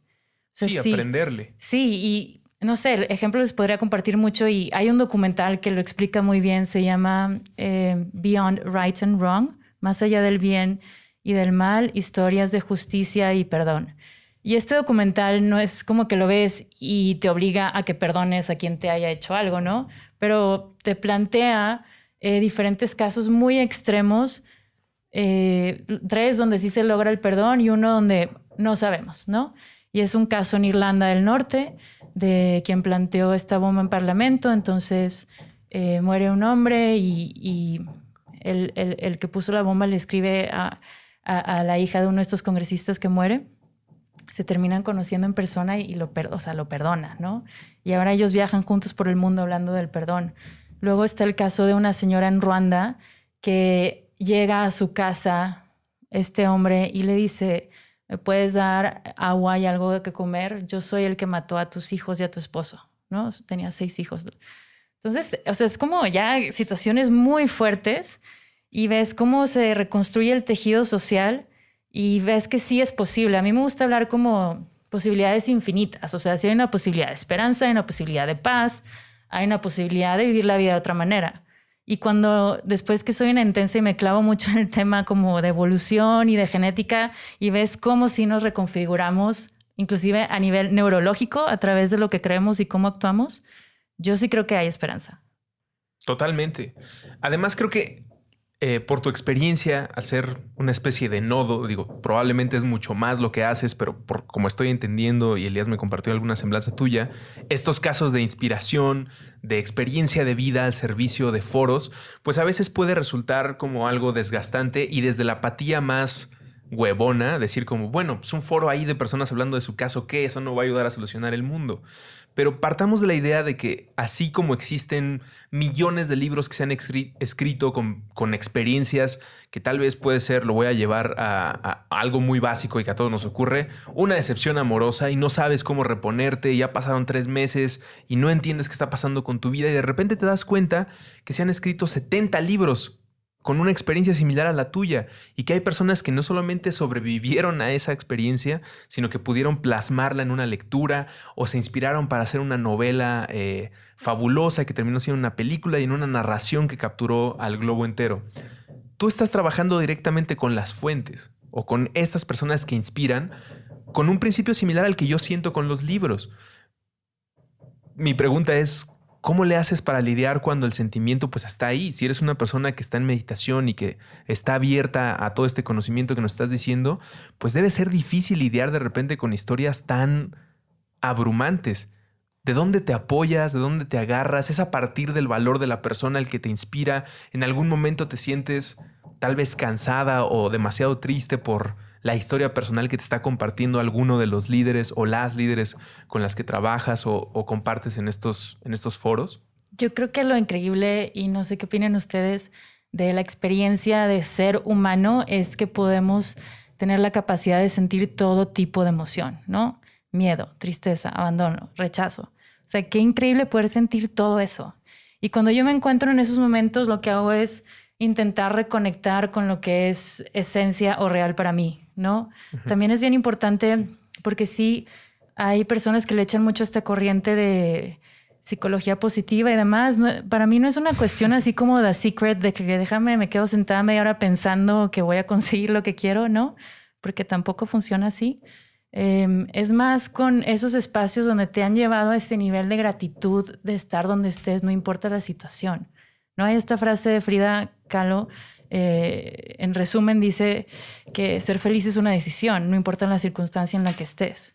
sí, aprenderle. Sí, y no sé, ejemplo les podría compartir mucho y hay un documental que lo explica muy bien, se llama eh, Beyond Right and Wrong, más allá del bien y del mal, historias de justicia y perdón. Y este documental no es como que lo ves y te obliga a que perdones a quien te haya hecho algo, ¿no? Pero te plantea eh, diferentes casos muy extremos, eh, tres donde sí se logra el perdón y uno donde no sabemos, ¿no? Y es un caso en Irlanda del Norte de quien planteó esta bomba en Parlamento, entonces eh, muere un hombre y, el, el, que puso la bomba le escribe a a, la hija de uno de estos congresistas que muere, se terminan conociendo en persona y, lo, o sea, lo perdona, ¿no? Y ahora ellos viajan juntos por el mundo hablando del perdón. Luego está el caso de una señora en Ruanda que llega a su casa este hombre y le dice, ¿me puedes dar agua y algo de que comer? Yo soy el que mató a tus hijos y a tu esposo, ¿no? Tenía seis hijos. Entonces, o sea, es como ya situaciones muy fuertes y ves cómo se reconstruye el tejido social y ves que sí es posible. A mí me gusta hablar como posibilidades infinitas, o sea, si hay una posibilidad de esperanza, hay una posibilidad de paz, hay una posibilidad de vivir la vida de otra manera. Y cuando después que soy una intensa y me clavo mucho en el tema como de evolución y de genética y ves cómo si nos reconfiguramos, inclusive a nivel neurológico, a través de lo que creemos y cómo actuamos, yo sí creo que hay esperanza. Totalmente. Además, creo que eh, por tu experiencia, al ser una especie de nodo, digo, probablemente es mucho más lo que haces, pero por como estoy entendiendo y Elías me compartió alguna semblanza tuya, estos casos de inspiración, de experiencia de vida al servicio de foros, pues a veces puede resultar como algo desgastante y desde la apatía más huevona, decir como, bueno, pues un foro ahí de personas hablando de su caso, ¿qué? Eso no va a ayudar a solucionar el mundo. Pero partamos de la idea de que así como existen millones de libros que se han escrito con, experiencias que tal vez puede ser, lo voy a llevar a, algo muy básico y que a todos nos ocurre, una decepción amorosa y no sabes cómo reponerte, ya pasaron tres meses y no entiendes qué está pasando con tu vida y de repente te das cuenta que se han escrito 70 libros con una experiencia similar a la tuya y que hay personas que no solamente sobrevivieron a esa experiencia, sino que pudieron plasmarla en una lectura o se inspiraron para hacer una novela eh, fabulosa que terminó siendo una película y en una narración que capturó al globo entero. Tú estás trabajando directamente con las fuentes o con estas personas que inspiran con un principio similar al que yo siento con los libros. Mi pregunta es, ¿Cómo le haces para lidiar cuando el sentimiento pues está ahí? Si eres una persona que está en meditación y que está abierta a todo este conocimiento que nos estás diciendo, pues debe ser difícil lidiar de repente con historias tan abrumantes. ¿De dónde te apoyas? ¿De dónde te agarras? ¿Es a partir del valor de la persona el que te inspira? ¿En algún momento te sientes tal vez cansada o demasiado triste por la historia personal que te está compartiendo alguno de los líderes o las líderes con las que trabajas o, compartes en estos, en estos foros? Yo creo que lo increíble, y no sé qué opinan ustedes, de la experiencia de ser humano es que podemos tener la capacidad de sentir todo tipo de emoción, ¿no? Miedo, tristeza, abandono, rechazo. O sea, qué increíble poder sentir todo eso. Y cuando yo me encuentro en esos momentos, lo que hago es intentar reconectar con lo que es esencia o real para mí, ¿no? También es bien importante porque sí hay personas que le echan mucho esta corriente de psicología positiva y demás. para mí no es una cuestión así como The Secret de que déjame, me quedo sentada media hora pensando que voy a conseguir lo que quiero, ¿no? Porque tampoco funciona así. Em, es más con esos espacios donde te han llevado a ese nivel de gratitud de estar donde estés, no importa la situación. No hay esta frase de Frida Kahlo eh, en resumen, dice que ser feliz es una decisión, no importa la circunstancia en la que estés.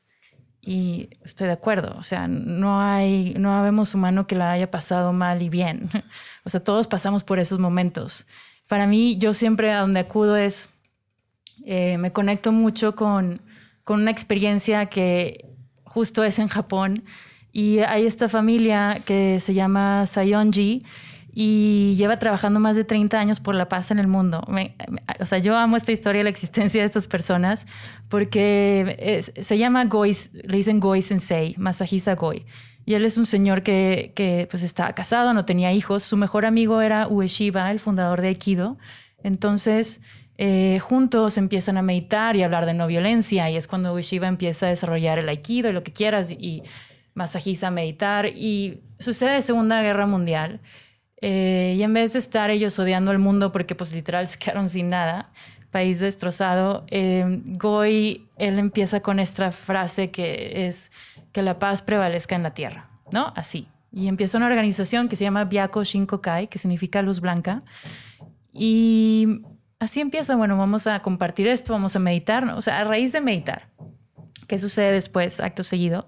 Y estoy de acuerdo, o sea, no hay, no habemos humano que la haya pasado mal y bien. (laughs) O sea, todos pasamos por esos momentos. Para mí, yo siempre a donde acudo es, eh, me conecto mucho con, con una experiencia que justo es en Japón. Y hay esta familia que se llama Sayonji y lleva trabajando más de 30 años por la paz en el mundo. o sea, yo amo esta historia, la existencia de estas personas, porque se llama Goi, le dicen Goi Sensei, Masahisa Goi. Y él es un señor que, que pues estaba casado, no tenía hijos. Su mejor amigo era Ueshiba, el fundador de Aikido. Entonces, eh, juntos empiezan a meditar y hablar de no violencia. Y es cuando Ueshiba empieza a desarrollar el Aikido y lo que quieras. Y Masahisa a meditar. Y sucede Segunda Guerra Mundial. Eh, y en vez de estar ellos odiando al mundo porque pues literal (laughs) se quedaron sin nada, país destrozado, eh, Goy, él empieza con esta frase que es que la paz prevalezca en la tierra, ¿no? Así. Y empieza una organización que se llama Byako Shinkokai, que significa luz blanca. Y así empieza, bueno, vamos a compartir esto, vamos a meditar, ¿no? o sea, a raíz de meditar. ¿Qué sucede después, acto seguido?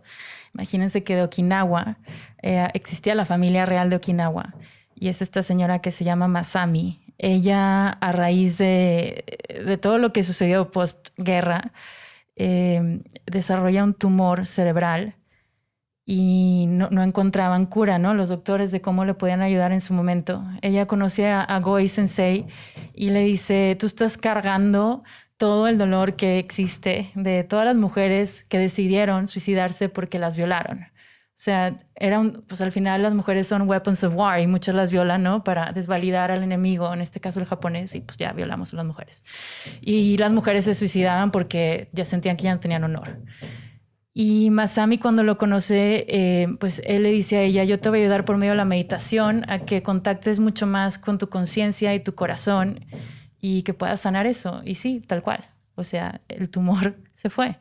Imagínense que de Okinawa eh, existía la familia real de Okinawa y es esta señora que se llama Masami. Ella, a raíz de, todo lo que sucedió postguerra, eh, desarrolla un tumor cerebral y no, encontraban cura, ¿no? Los doctores de cómo le podían ayudar en su momento. Ella conoce a, a Goi Sensei y le dice, tú estás cargando todo el dolor que existe de todas las mujeres que decidieron suicidarse porque las violaron. O sea, era un, pues al final las mujeres son weapons of war y muchas las violan, ¿no? Para desvalidar al enemigo, en este caso el japonés, y pues ya violamos a las mujeres. Y las mujeres se suicidaban porque ya sentían que ya no tenían honor. Y Masami cuando lo conoce, eh, pues él le dice a ella, yo te voy a ayudar por medio de la meditación a que contactes mucho más con tu conciencia y tu corazón y que puedas sanar eso. Y sí, tal cual. O sea, el tumor (laughs) se fue.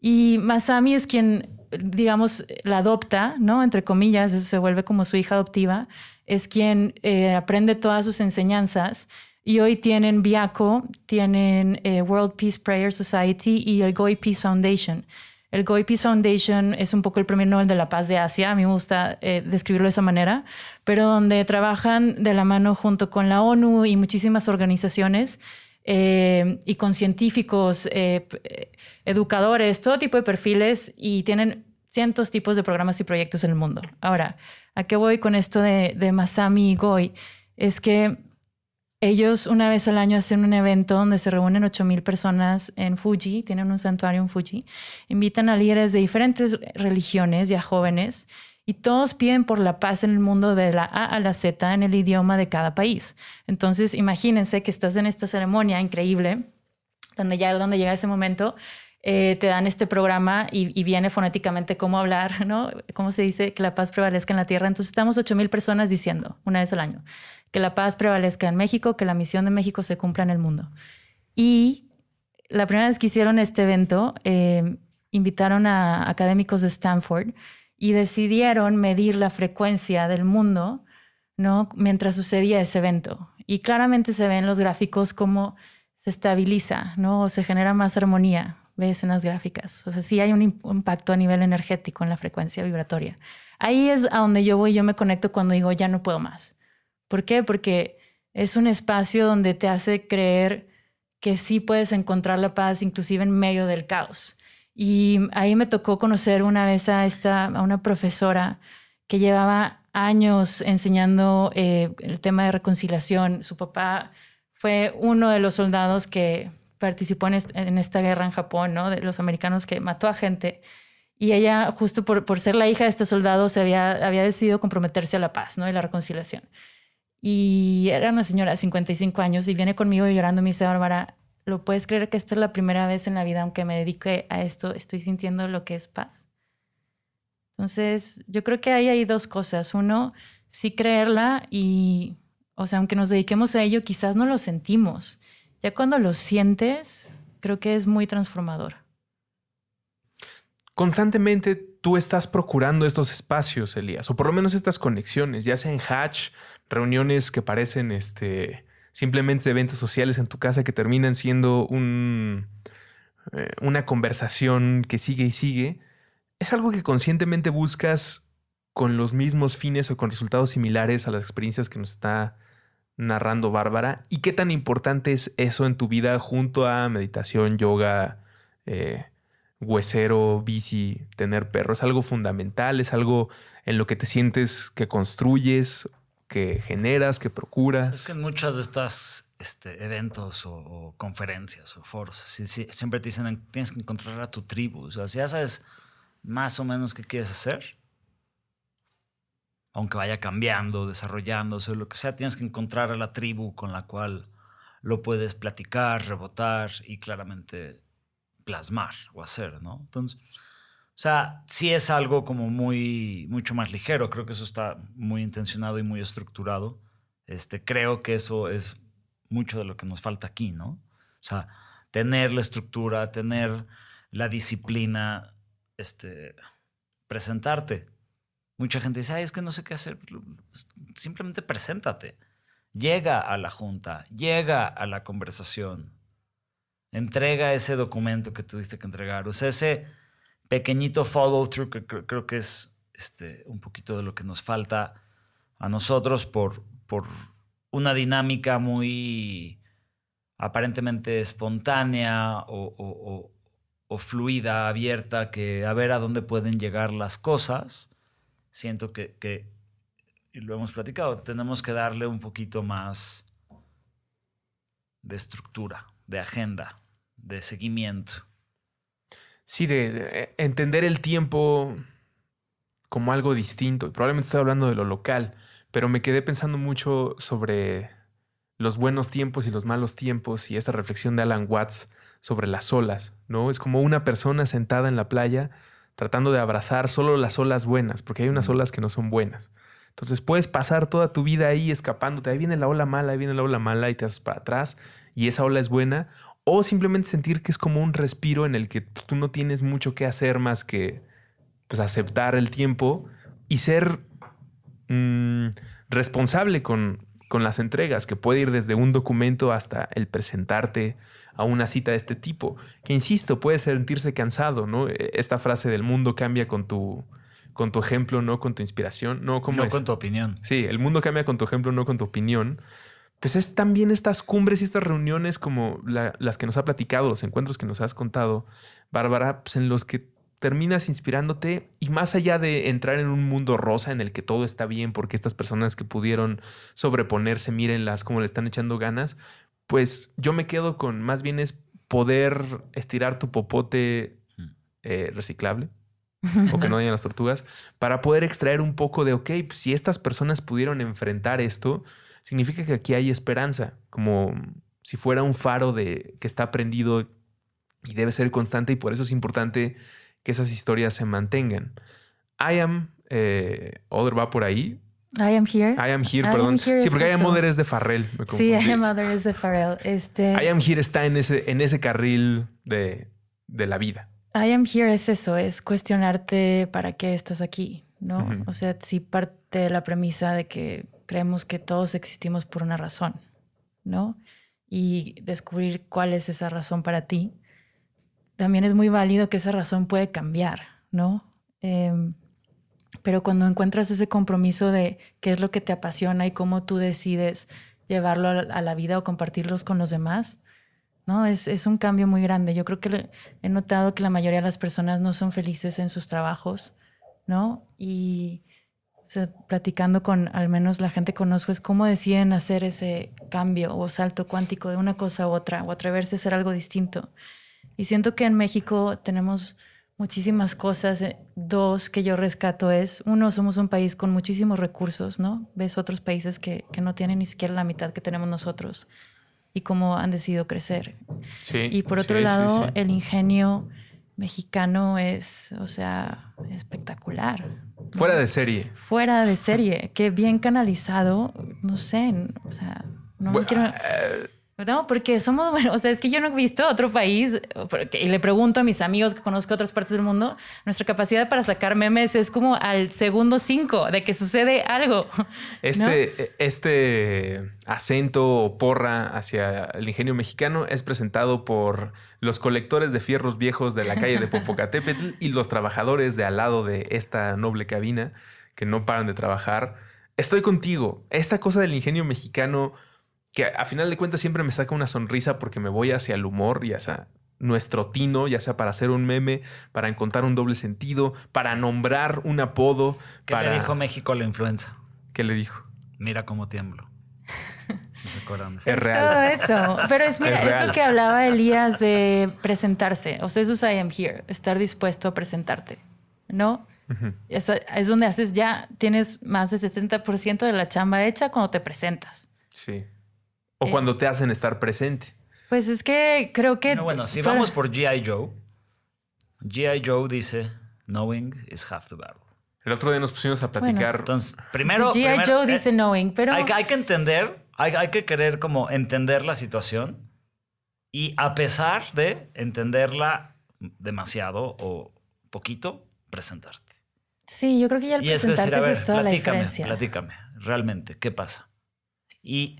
Y Masami es quien digamos, la adopta, ¿no? Entre comillas, se vuelve como su hija adoptiva, es quien eh, aprende todas sus enseñanzas. Y hoy tienen Biaco, tienen eh, World Peace Prayer Society y el Goy Peace Foundation. El Goy Peace Foundation es un poco el premio Nobel de la Paz de Asia, a mí me gusta eh, describirlo de esa manera, pero donde trabajan de la mano junto con la ONU y muchísimas organizaciones eh, y con científicos, eh, educadores, todo tipo de perfiles y tienen cientos tipos de programas y proyectos en el mundo. Ahora, ¿a qué voy con esto de, de Masami y Goy? Es que ellos una vez al año hacen un evento donde se reúnen 8.000 personas en Fuji, tienen un santuario en Fuji, invitan a líderes de diferentes religiones y a jóvenes y todos piden por la paz en el mundo de la A a la Z en el idioma de cada país. Entonces, imagínense que estás en esta ceremonia increíble, donde ya donde llega ese momento, eh, te dan este programa y, viene fonéticamente cómo hablar, (laughs) ¿no? Cómo se dice que la paz prevalezca en la tierra. Entonces, estamos 8 mil personas diciendo una vez al año que la paz prevalezca en México, que la misión de México se cumpla en el mundo. Y la primera vez que hicieron este evento, eh, invitaron a académicos de Stanford y decidieron medir la frecuencia del mundo, ¿no? Mientras sucedía ese evento. Y claramente se ven los gráficos como se estabiliza, ¿no? O se genera más armonía, ves en las gráficas. O sea, sí hay un impacto a nivel energético en la frecuencia vibratoria. Ahí es a donde yo voy, yo me conecto cuando digo ya no puedo más. ¿Por qué? Porque es un espacio donde te hace creer que sí puedes encontrar la paz inclusive en medio del caos. Y ahí me tocó conocer una vez a, esta, a una profesora que llevaba años enseñando eh, el tema de reconciliación. Su papá fue uno de los soldados que participó en, esta guerra en Japón, ¿no? De los americanos que mató a gente. Y ella, justo por, por ser la hija de este soldado, se había, había decidido comprometerse a la paz, ¿no? Y la reconciliación. Y era una señora de 55 años y viene conmigo llorando. Me dice, Bárbara, ¿lo puedes creer que esta es la primera vez en la vida, aunque me dedique a esto, estoy sintiendo lo que es paz? Entonces, yo creo que ahí hay dos cosas. Uno, sí creerla y, o sea, aunque nos dediquemos a ello, quizás no lo sentimos. Ya cuando lo sientes, creo que es muy transformador. Constantemente tú estás procurando estos espacios, Elías, o por lo menos estas conexiones, ya sea en Hatch, reuniones que parecen este, simplemente eventos sociales en tu casa que terminan siendo un, eh, una conversación que sigue y sigue, es algo que conscientemente buscas con los mismos fines o con resultados similares a las experiencias que nos está narrando Bárbara. ¿Y qué tan importante es eso en tu vida junto a meditación, yoga, eh, huesero, bici, tener perro? ¿Es algo fundamental? ¿Es algo en lo que te sientes que construyes que generas, que procuras. Es que en muchos de estos este, eventos o, conferencias o foros siempre te dicen tienes que encontrar a tu tribu. O sea, si ya sabes más o menos qué quieres hacer, aunque vaya cambiando, desarrollándose, lo que sea, tienes que encontrar a la tribu con la cual lo puedes platicar, rebotar y claramente plasmar o hacer, ¿no? Entonces, o sea, sí es algo como muy, mucho más ligero. Creo que eso está muy intencionado y muy estructurado. Este, creo que eso es mucho de lo que nos falta aquí, ¿no? O sea, tener la estructura, tener la disciplina, este, presentarte. Mucha gente dice, ay, es que no sé qué hacer. Simplemente preséntate. Llega a la junta, llega a la conversación, entrega ese documento que tuviste que entregar. O sea, ese pequeñito follow through que creo que es este, un poquito de lo que nos falta a nosotros por, por una dinámica muy aparentemente espontánea o, fluida, abierta, que a ver a dónde pueden llegar las cosas. Siento que, que, y lo hemos platicado, tenemos que darle un poquito más de estructura, de agenda, de seguimiento. Sí, de, entender el tiempo como algo distinto. Probablemente estoy hablando de lo local, pero me quedé pensando mucho sobre los buenos tiempos y los malos tiempos y esta reflexión de Alan Watts sobre las olas, ¿no? Es como una persona sentada en la playa tratando de abrazar solo las olas buenas, porque hay unas olas que no son buenas. Entonces puedes pasar toda tu vida ahí escapándote, ahí viene la ola mala, ahí viene la ola mala y te haces para atrás y esa ola es buena, o simplemente sentir que es como un respiro en el que tú no tienes mucho que hacer más que pues, aceptar el tiempo y ser mm, responsable con, con las entregas, que puede ir desde un documento hasta el presentarte a una cita de este tipo, que insisto, puede sentirse cansado, ¿no? E, esta frase del mundo cambia con tu, con tu ejemplo, no con tu inspiración, no, con tu opinión. Sí, el mundo cambia con tu ejemplo, no con tu opinión pues es también estas cumbres y estas reuniones como las que nos ha platicado, los encuentros que nos has contado, Bárbara, pues en los que terminas inspirándote y más allá de entrar en un mundo rosa en el que todo está bien porque estas personas que pudieron sobreponerse, mírenlas como le están echando ganas, pues yo me quedo con más bien es poder estirar tu popote eh, reciclable (laughs) o que no dañen las tortugas para poder extraer un poco de, ok, pues si estas personas pudieron enfrentar esto, significa que aquí hay esperanza, como si fuera un faro de, que está prendido y debe ser constante y por eso es importante que esas historias se mantengan. I am, eh, Other va por ahí. I am here. I am here, perdón. sí, porque I am Other es de Farrell. sí, I am Other es de Farrell. Este... I am here está en ese, en ese carril de, de la vida. I am here es eso, es cuestionarte para qué estás aquí, ¿no? Ujú. O sea, sí parte de la premisa de que creemos que todos existimos por una razón, ¿no? Y descubrir cuál es esa razón para ti. También es muy válido que esa razón puede cambiar, ¿no? Em, pero cuando encuentras ese compromiso de qué es lo que te apasiona y cómo tú decides llevarlo a la, vida o compartirlos con los demás, ¿no? Es, es un cambio muy grande. Yo creo que he notado que la mayoría de las personas no son felices en sus trabajos, ¿no? Y platicando con al menos la gente que conozco es cómo deciden hacer ese cambio o salto cuántico de una cosa a otra o atreverse a hacer algo distinto. Y siento que en México tenemos muchísimas cosas. Eh, Dos que yo rescato es, uno, somos un país con muchísimos recursos, ¿no? Ves otros países que, que no tienen ni siquiera la mitad que tenemos nosotros y cómo han decidido crecer. Sí. Y por otro sí, lado, sí. el ingenio mexicano es, o sea, espectacular. Fuera de serie. Fuera de serie, que bien canalizado, no sé, o sea, no me Bueno, quiero... eh, No, porque somos, (laughs) bueno, o sea, es que yo no he visto otro país, porque- y le pregunto a mis amigos que conozco de otras partes del mundo, nuestra capacidad para sacar memes es como al segundo cinco de que sucede algo. (laughs) ¿no? Este, este acento o porra hacia el ingenio mexicano es presentado por los colectores de fierros viejos de la calle de Popocatépetl (laughs) y los trabajadores de al lado de esta noble cabina que no paran de trabajar. Estoy contigo. Esta cosa del ingenio mexicano que a final de cuentas siempre me saca una sonrisa porque me voy hacia el humor y hacia nuestro tino, ya sea para hacer un meme, para encontrar un doble sentido, para nombrar un apodo. ¿Qué para... le dijo México a la influenza? ¿Qué le dijo? Mira cómo tiemblo. (laughs) ¿No se acuerdan de eso? Es Es real. todo eso. Pero es, (laughs) mira, Es lo que hablaba Elías de presentarse. O sea, eso es I am here, estar dispuesto a presentarte, ¿no? Ujú. Es, es donde haces ya, tienes más del 70% de la chamba hecha cuando te presentas. Sí. O Eh. cuando te hacen estar presente. Pues es que creo que... No, bueno, si fuera- vamos por G.I. Joe, G.I. Joe dice, knowing is half the battle. El otro día nos pusimos a platicar. Entonces, primero... G.I. Joe eh, dice knowing, pero... hay, que- hay que entender, hay, hay que querer como entender la situación y a pesar de entenderla demasiado o poquito, presentarte. Sí, yo creo que ya el Y es decir, presentarte a ver, es toda la platícame, diferencia. platícame, realmente, ¿qué pasa? Y,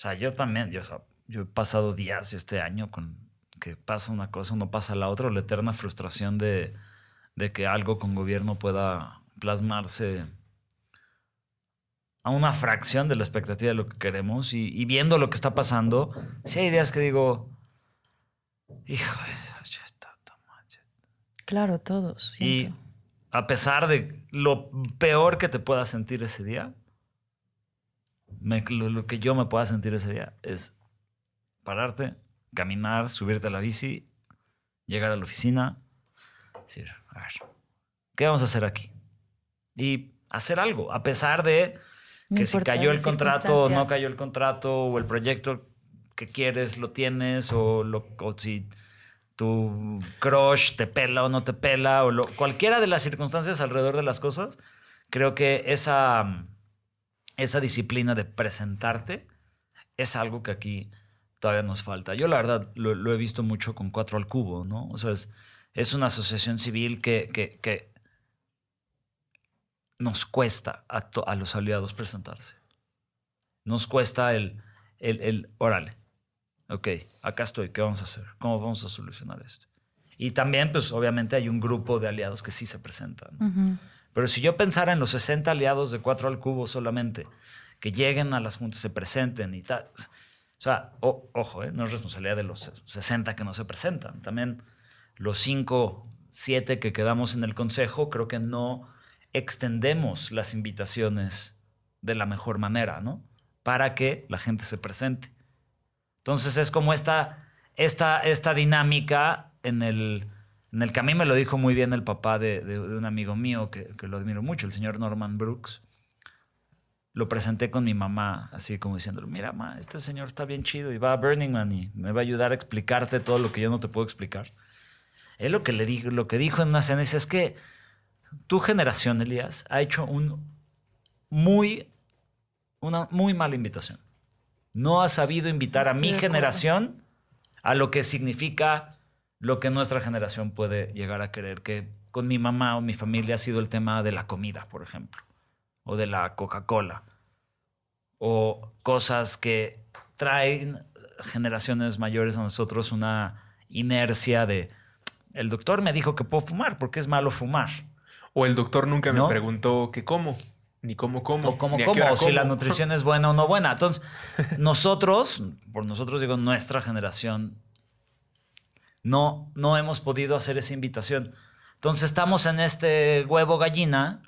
sea, yo también, yo, o sea, yo he pasado días este año con que pasa una cosa, uno pasa la otra, la eterna frustración de, de que algo con gobierno pueda plasmarse a una fracción de la expectativa de lo que queremos y, y viendo lo que está pasando, sí hay ideas que digo, hijo de esa cheta, madre". Claro, todos. Y a pesar de lo peor que te pueda sentir ese día, me- lo, lo que yo me pueda sentir ese día es pararte, caminar, subirte a la bici, llegar a la oficina, decir, a ver, ¿qué vamos a hacer aquí? Y hacer algo, a pesar de No que si cayó el contrato o no cayó el contrato o el proyecto que quieres lo tienes o, lo, o si tu crush te pela o no te pela o lo- cualquiera de las circunstancias alrededor de las cosas, creo que esa, esa disciplina de presentarte es algo que aquí todavía nos falta. Yo la verdad lo, he visto mucho con Cuatro al Cubo, ¿no? O sea, es, es una asociación civil que, que, nos cuesta a, to- a los aliados presentarse. Nos cuesta el, el, el, órale, ok, acá estoy, ¿qué vamos a hacer? ¿Cómo vamos a solucionar esto? Y también, pues obviamente hay un grupo de aliados que sí se presentan. Ujú. Pero si yo pensara en los 60 aliados de 4 al cubo solamente, que lleguen a las juntas, se presenten y tal. O sea, ojo, ¿eh? no es responsabilidad de los 60 que no se presentan. También los 5, 7 que quedamos en el consejo, creo que no extendemos las invitaciones de la mejor manera, ¿no? Para que la gente se presente. Entonces es como esta, esta, esta dinámica en el, en el que a mí me lo dijo muy bien el papá de, de- de un amigo mío que, que lo admiro mucho, el señor Norman Brooks. Lo presenté con mi mamá, así como diciéndole, mira, ma, este señor está bien chido y va a Burning Man y me va a ayudar a explicarte todo lo que yo no te puedo explicar. Él lo que, le dijo, lo que dijo en una cena es, que tu generación, Elías, ha hecho un muy, una muy mala invitación. No ha sabido invitar a mi generación a lo que significa lo que nuestra generación puede llegar a querer, que con mi mamá o mi familia ha sido el tema de la comida, por ejemplo, o de la Coca-Cola, o cosas que traen generaciones mayores a nosotros una inercia de, el doctor me dijo que puedo fumar, porque es malo fumar. O el doctor nunca me preguntó qué como, ni cómo como. O cómo como, o si como. la nutrición es buena o no buena. Entonces, (laughs) nosotros, por nosotros digo nuestra generación, no, no hemos podido hacer esa invitación. Entonces estamos en este huevo gallina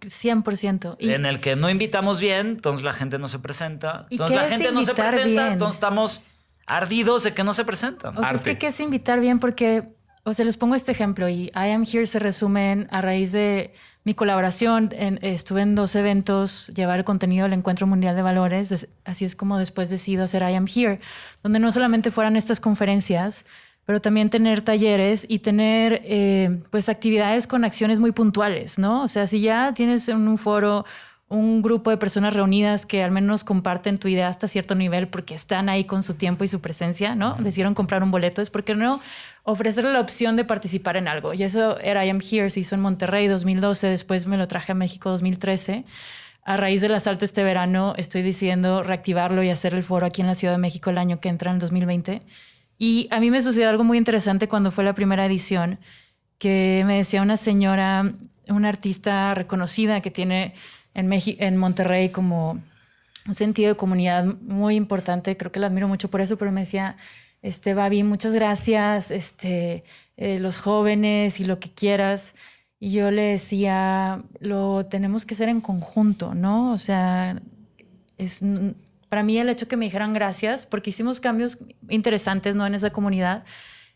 100%. Y, en el que no invitamos bien, entonces la gente no se presenta. ¿Y Entonces qué la es gente no se presenta, bien? entonces estamos ardidos de que no se presentan. O sea, es que qué es invitar bien porque, o sea, les pongo este ejemplo y I Am Here se resumen a raíz de mi colaboración. En- estuve en dos eventos, llevar el contenido del Encuentro Mundial de Valores. así es como después decido hacer I Am Here, donde no solamente fueran estas conferencias, pero también tener talleres y tener eh, pues actividades con acciones muy puntuales, ¿no? O sea, si ya tienes en un foro un grupo de personas reunidas que al menos comparten tu idea hasta cierto nivel porque están ahí con su tiempo y su presencia, ¿no? Decidieron comprar un boleto, es porque no ofrecerle la opción de participar en algo. Y eso era I Am Here, se hizo en Monterrey 2012, después me lo traje a México 2013. A raíz del asalto este verano estoy decidiendo reactivarlo y hacer el foro aquí en la Ciudad de México el año que entra, en el 2020. Y a mí me sucedió algo muy interesante cuando fue la primera edición, que me decía una señora, una artista reconocida que tiene en, en Monterrey como un sentido de comunidad muy importante, creo que la admiro mucho por eso, pero me decía, este, Babi, muchas gracias, este, eh, los jóvenes y lo que quieras. Y yo le decía, lo tenemos que hacer en conjunto, ¿no? O sea, es, para mí el hecho que me dijeran gracias, porque hicimos cambios interesantes, ¿no? En esa comunidad,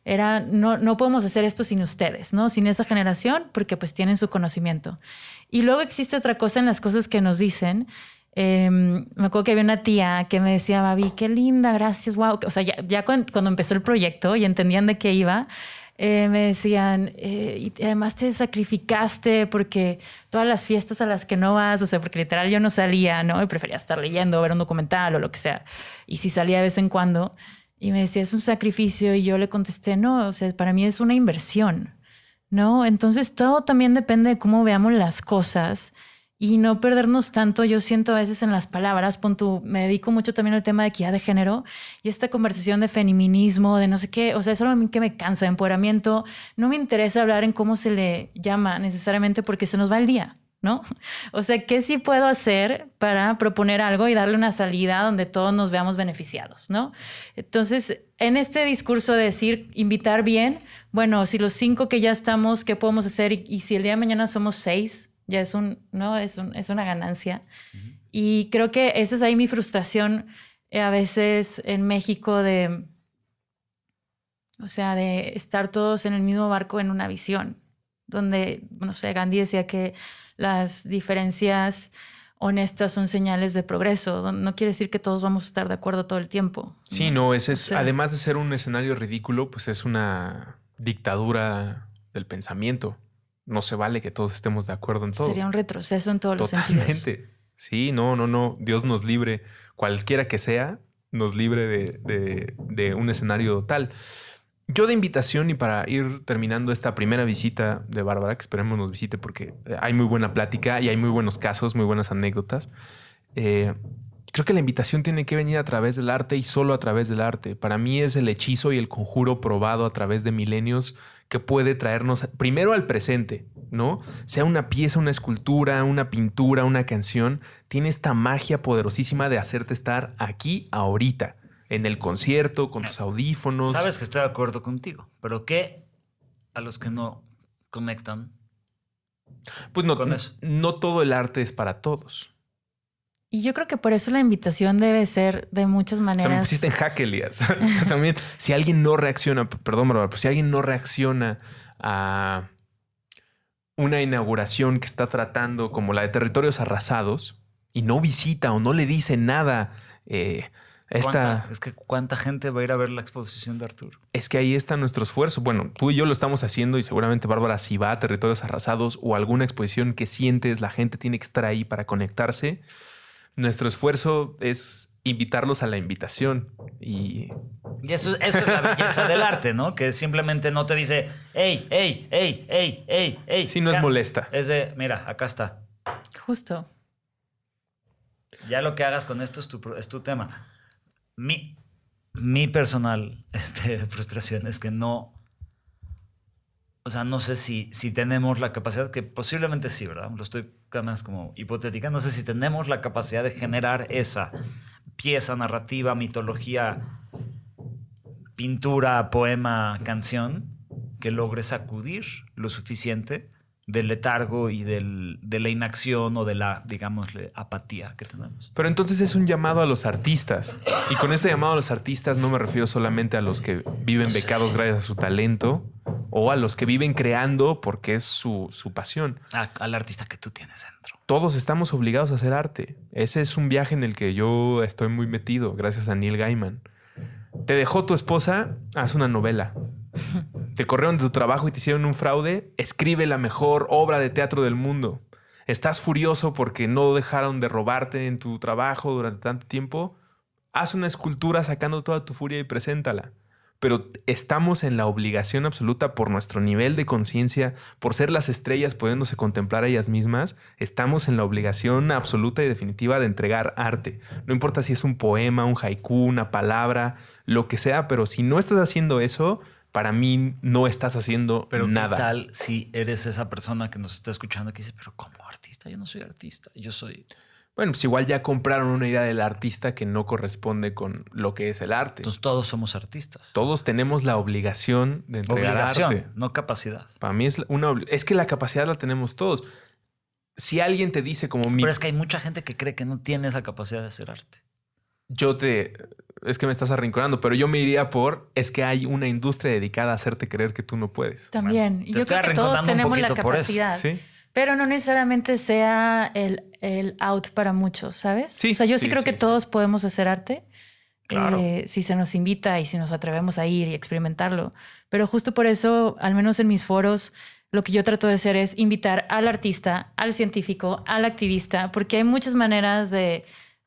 era, no, no podemos hacer esto sin ustedes, ¿no? Sin esa generación, porque pues tienen su conocimiento. Y luego existe otra cosa en las cosas que nos dicen. Eh, me acuerdo que había una tía que me decía, Babi, qué linda, gracias, wow. O sea, ya, ya cuando, cuando empezó el proyecto y entendían de qué iba, eh, me decían, eh, y además te sacrificaste porque todas las fiestas a las que no vas, o sea, porque literal yo no salía, ¿no? Y prefería estar leyendo, ver un documental o lo que sea. Y si salía de vez en cuando, y me decía, es un sacrificio, y yo le contesté, no, o sea, para mí es una inversión, ¿no? Entonces todo también depende de cómo veamos las cosas y no perdernos tanto. Yo siento a veces en las palabras, pon tú, me dedico mucho también al tema de equidad de género y esta conversación de feminismo, de no sé qué, o sea, eso a mí que me cansa, empoderamiento. No me interesa hablar en cómo se le llama necesariamente porque se nos va el día. ¿No? (laughs) O sea, ¿qué sí puedo hacer para proponer algo y darle una salida donde todos nos veamos beneficiados, ¿no? Entonces, en este discurso de decir, invitar bien, bueno, si los cinco que ya estamos, ¿qué podemos hacer? Y, y si el día de mañana somos seis, ya es un, ¿no? Es, un, es una ganancia. Y creo que esa es ahí mi frustración eh, a veces en México de, o sea, de estar todos en el mismo barco en una visión, donde, no sé, Gandhi decía que las diferencias honestas son señales de progreso. No quiere decir que todos vamos a estar de acuerdo todo el tiempo. Sí, no, ese es, O sea- además de ser un escenario ridículo, pues es una dictadura del pensamiento. No se vale que todos estemos de acuerdo en todo. Sería un retroceso en todos los sentidos. Totalmente. Sí, no, no, no. Dios nos libre, cualquiera que sea, nos libre de, de- de un escenario tal. Yo de invitación y para ir terminando esta primera visita de Bárbara, que esperemos nos visite porque hay muy buena plática y hay muy buenos casos, muy buenas anécdotas. eh, creo que la invitación tiene que venir a través del arte y solo a través del arte. Para mí es el hechizo y el conjuro probado a través de milenios que puede traernos primero al presente, ¿no? Sea una pieza, una escultura, una pintura, una canción, tiene esta magia poderosísima de hacerte estar aquí, ahorita, en el concierto, con tus audífonos. Sabes que estoy de acuerdo contigo, pero ¿qué a los que no conectan? Pues no, con eso? no todo el arte es para todos. Y yo creo que por eso la invitación debe ser de muchas O sea, me maneras. pusiste en jaque, Elías. (laughs) También, si alguien no reacciona, perdón, Bárbara, pero si alguien no reacciona a una inauguración que está tratando como la de territorios arrasados y no visita o no le dice nada, eh, esta, ¿Cuánta- es que cuánta gente va a ir a ver la exposición de Arturo. es que ahí está nuestro esfuerzo. Bueno, tú y yo lo estamos haciendo y seguramente Bárbara, si va a territorios arrasados o alguna exposición que sientes, la gente tiene que estar ahí para conectarse. Nuestro esfuerzo es invitarlos a la invitación. Y, y eso, eso es la belleza del arte, ¿no? Que simplemente no te dice, hey, hey, hey, hey, hey, hey. Sí, no es molesta. Es de, mira, acá está. Justo. Ya lo que hagas con esto es tu, es tu tema. Mi, mi personal (laughs) este, frustración es que no. O sea, no sé si, si tenemos la capacidad, que posiblemente sí, ¿verdad? Lo estoy más como hipotética. No sé si tenemos la capacidad de generar esa pieza narrativa, mitología, pintura, poema, canción, que logre sacudir lo suficiente del letargo y del, de la inacción o de la, digamos, apatía que tenemos. Pero entonces es un llamado a los artistas. Y con este llamado a los artistas no me refiero solamente a los que viven becados gracias a su talento o a los que viven creando porque es su, su pasión. al artista que tú tienes dentro. Todos estamos obligados a hacer arte. Ese es un viaje en el que yo estoy muy metido, gracias a Neil Gaiman. Te dejó tu esposa, haz una novela. Te corrieron de tu trabajo y te hicieron un fraude, escribe la mejor obra de teatro del mundo. Estás furioso porque no dejaron de robarte en tu trabajo durante tanto tiempo. Haz una escultura sacando toda tu furia y preséntala pero estamos en la obligación absoluta por nuestro nivel de conciencia, por ser las estrellas pudiéndose contemplar ellas mismas, estamos en la obligación absoluta y definitiva de entregar arte. No importa si es un poema, un haiku, una palabra, lo que sea, pero si no estás haciendo eso, para mí no estás haciendo pero nada. ¿qué tal si eres esa persona que nos está escuchando que dice, pero como artista, yo no soy artista, yo soy bueno, pues igual ya compraron una idea del artista que no corresponde con lo que es el arte. Entonces todos somos artistas. Todos tenemos la obligación de entregar obligación, no capacidad. Para mí es una es que la capacidad la tenemos todos. Si alguien te dice como mi... Pero es que hay mucha gente que cree que no tiene esa capacidad de hacer arte. Yo te es que me estás arrinconando, pero yo me iría por es que hay una industria dedicada a hacerte creer que tú no puedes. También. yo creo que todos tenemos la capacidad. ¿Sí? Pero no necesariamente sea el, el, out para muchos, ¿sabes? Sí, o sea, yo sí, creo que todos podemos hacer arte. Claro. Eh, si se nos invita y si nos atrevemos a ir y experimentarlo. Pero justo por eso, al menos en mis foros, lo que yo trato de hacer es invitar al artista, al científico, al activista, porque hay muchas maneras de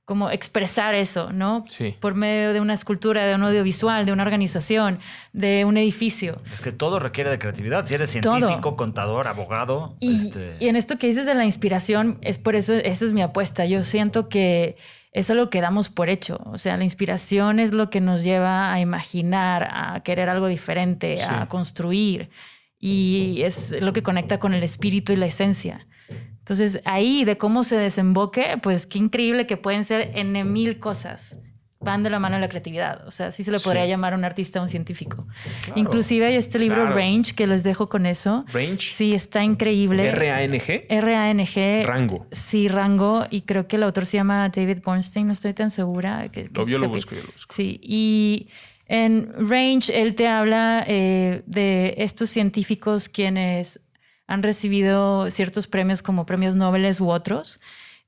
como expresar eso, ¿no? Sí. Por medio de una escultura, de un audiovisual, de una organización, de un edificio. Es que todo requiere de creatividad. Si eres científico, contador, abogado. Y, este y, en esto que dices de la inspiración, es por eso, esa es mi apuesta. Yo siento que eso es lo que damos por hecho. O sea, la inspiración es lo que nos lleva a imaginar, a querer algo diferente, a construir. Y es lo que conecta con el espíritu y la esencia. Entonces, ahí de cómo se desemboque, pues qué increíble que pueden ser en mil cosas. Van de la mano de la creatividad. O sea, sí se le podría llamar un artista o un científico. Inclusive hay este libro Range que les dejo con eso. Range. Sí, está increíble. R-A-N-G. R-A-N-G. Rango. Sí, Rango. Y creo que el autor se llama David Bornstein, no estoy tan segura. Que, yo lo busco, yo lo busco. Sí, y en Range él te habla eh, de estos científicos quienes han recibido ciertos premios como premios Nobel u otros.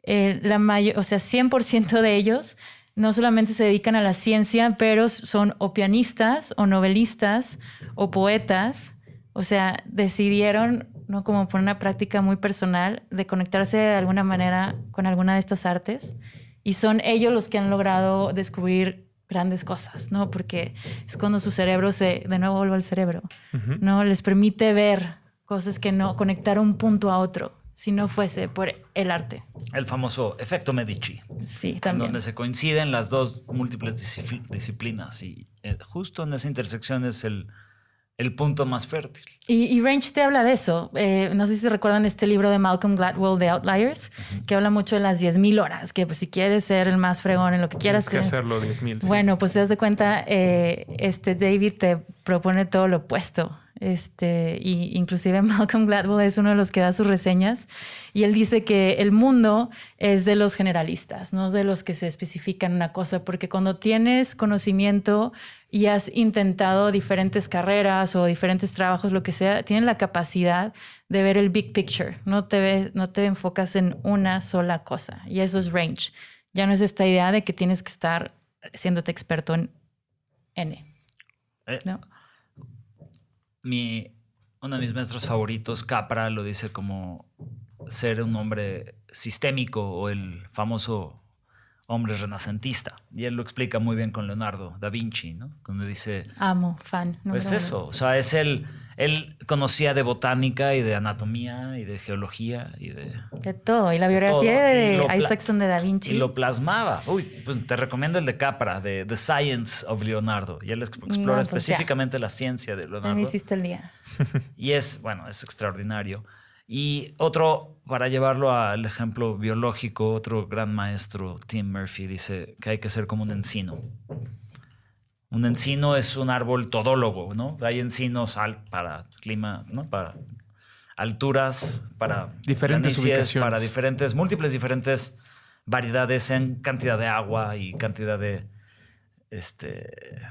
Eh, la mayor, o sea, 100% de ellos no solamente se dedican a la ciencia, pero son o pianistas o novelistas o poetas. O sea, decidieron, ¿no? Como por una práctica muy personal, de conectarse de alguna manera con alguna de estas artes. Y son ellos los que han logrado descubrir grandes cosas, ¿no? Porque es cuando su cerebro se, de nuevo vuelve al cerebro, ¿no? Les permite ver cosas que no conectar un punto a otro si no fuese por el arte. El famoso efecto Medici. Sí, también. Donde se coinciden las dos múltiples disciplinas y eh, justo en esa intersección es el, el punto más fértil. Y, Range te habla de eso. Eh, no sé si recuerdan este libro de Malcolm Gladwell de Outliers, que habla mucho de las 10.000 horas, que pues si quieres ser el más fregón en lo que quieras. Tienes que hacerlo 10.000. Bueno, pues te das de cuenta, eh, este David te propone todo lo opuesto. Este, y inclusive (laughs) Malcolm Gladwell es uno de los que da sus reseñas y él dice que el mundo es de los generalistas, no de los que se especifican una cosa, porque cuando tienes conocimiento y has intentado diferentes carreras o diferentes trabajos, lo que sea, tienes la capacidad de ver el big picture, no te, no te enfocas en una sola cosa y eso es range. Ya no es esta idea de que tienes que estar siéndote experto en N. Eh, ¿no? Mi, uno de mis maestros favoritos, Capra, lo dice como ser un hombre sistémico o el famoso hombre renacentista. Y él lo explica muy bien con Leonardo da Vinci, ¿no? Cuando dice... Amo, fan. Pues número eso, o sea, es el... Él conocía de botánica y de anatomía y de geología y de... De todo. Y la biografía de pla- Isaacson de Da Vinci. Y lo plasmaba. Uy, pues te recomiendo el de Capra, de The Science of Leonardo. Y él exp- explora pues ya. específicamente la ciencia de Ya Leonardo. me hiciste el día. (laughs) Y es, bueno, es extraordinario. Y otro, para llevarlo al ejemplo biológico, otro gran maestro, Tim Murphy, dice que hay que ser como un encino. Un encino es un árbol todólogo, ¿no? Hay encinos al- para clima, ¿no? Para alturas, para Diferentes planicies, ubicaciones. para diferentes, múltiples diferentes variedades en cantidad de agua y cantidad de este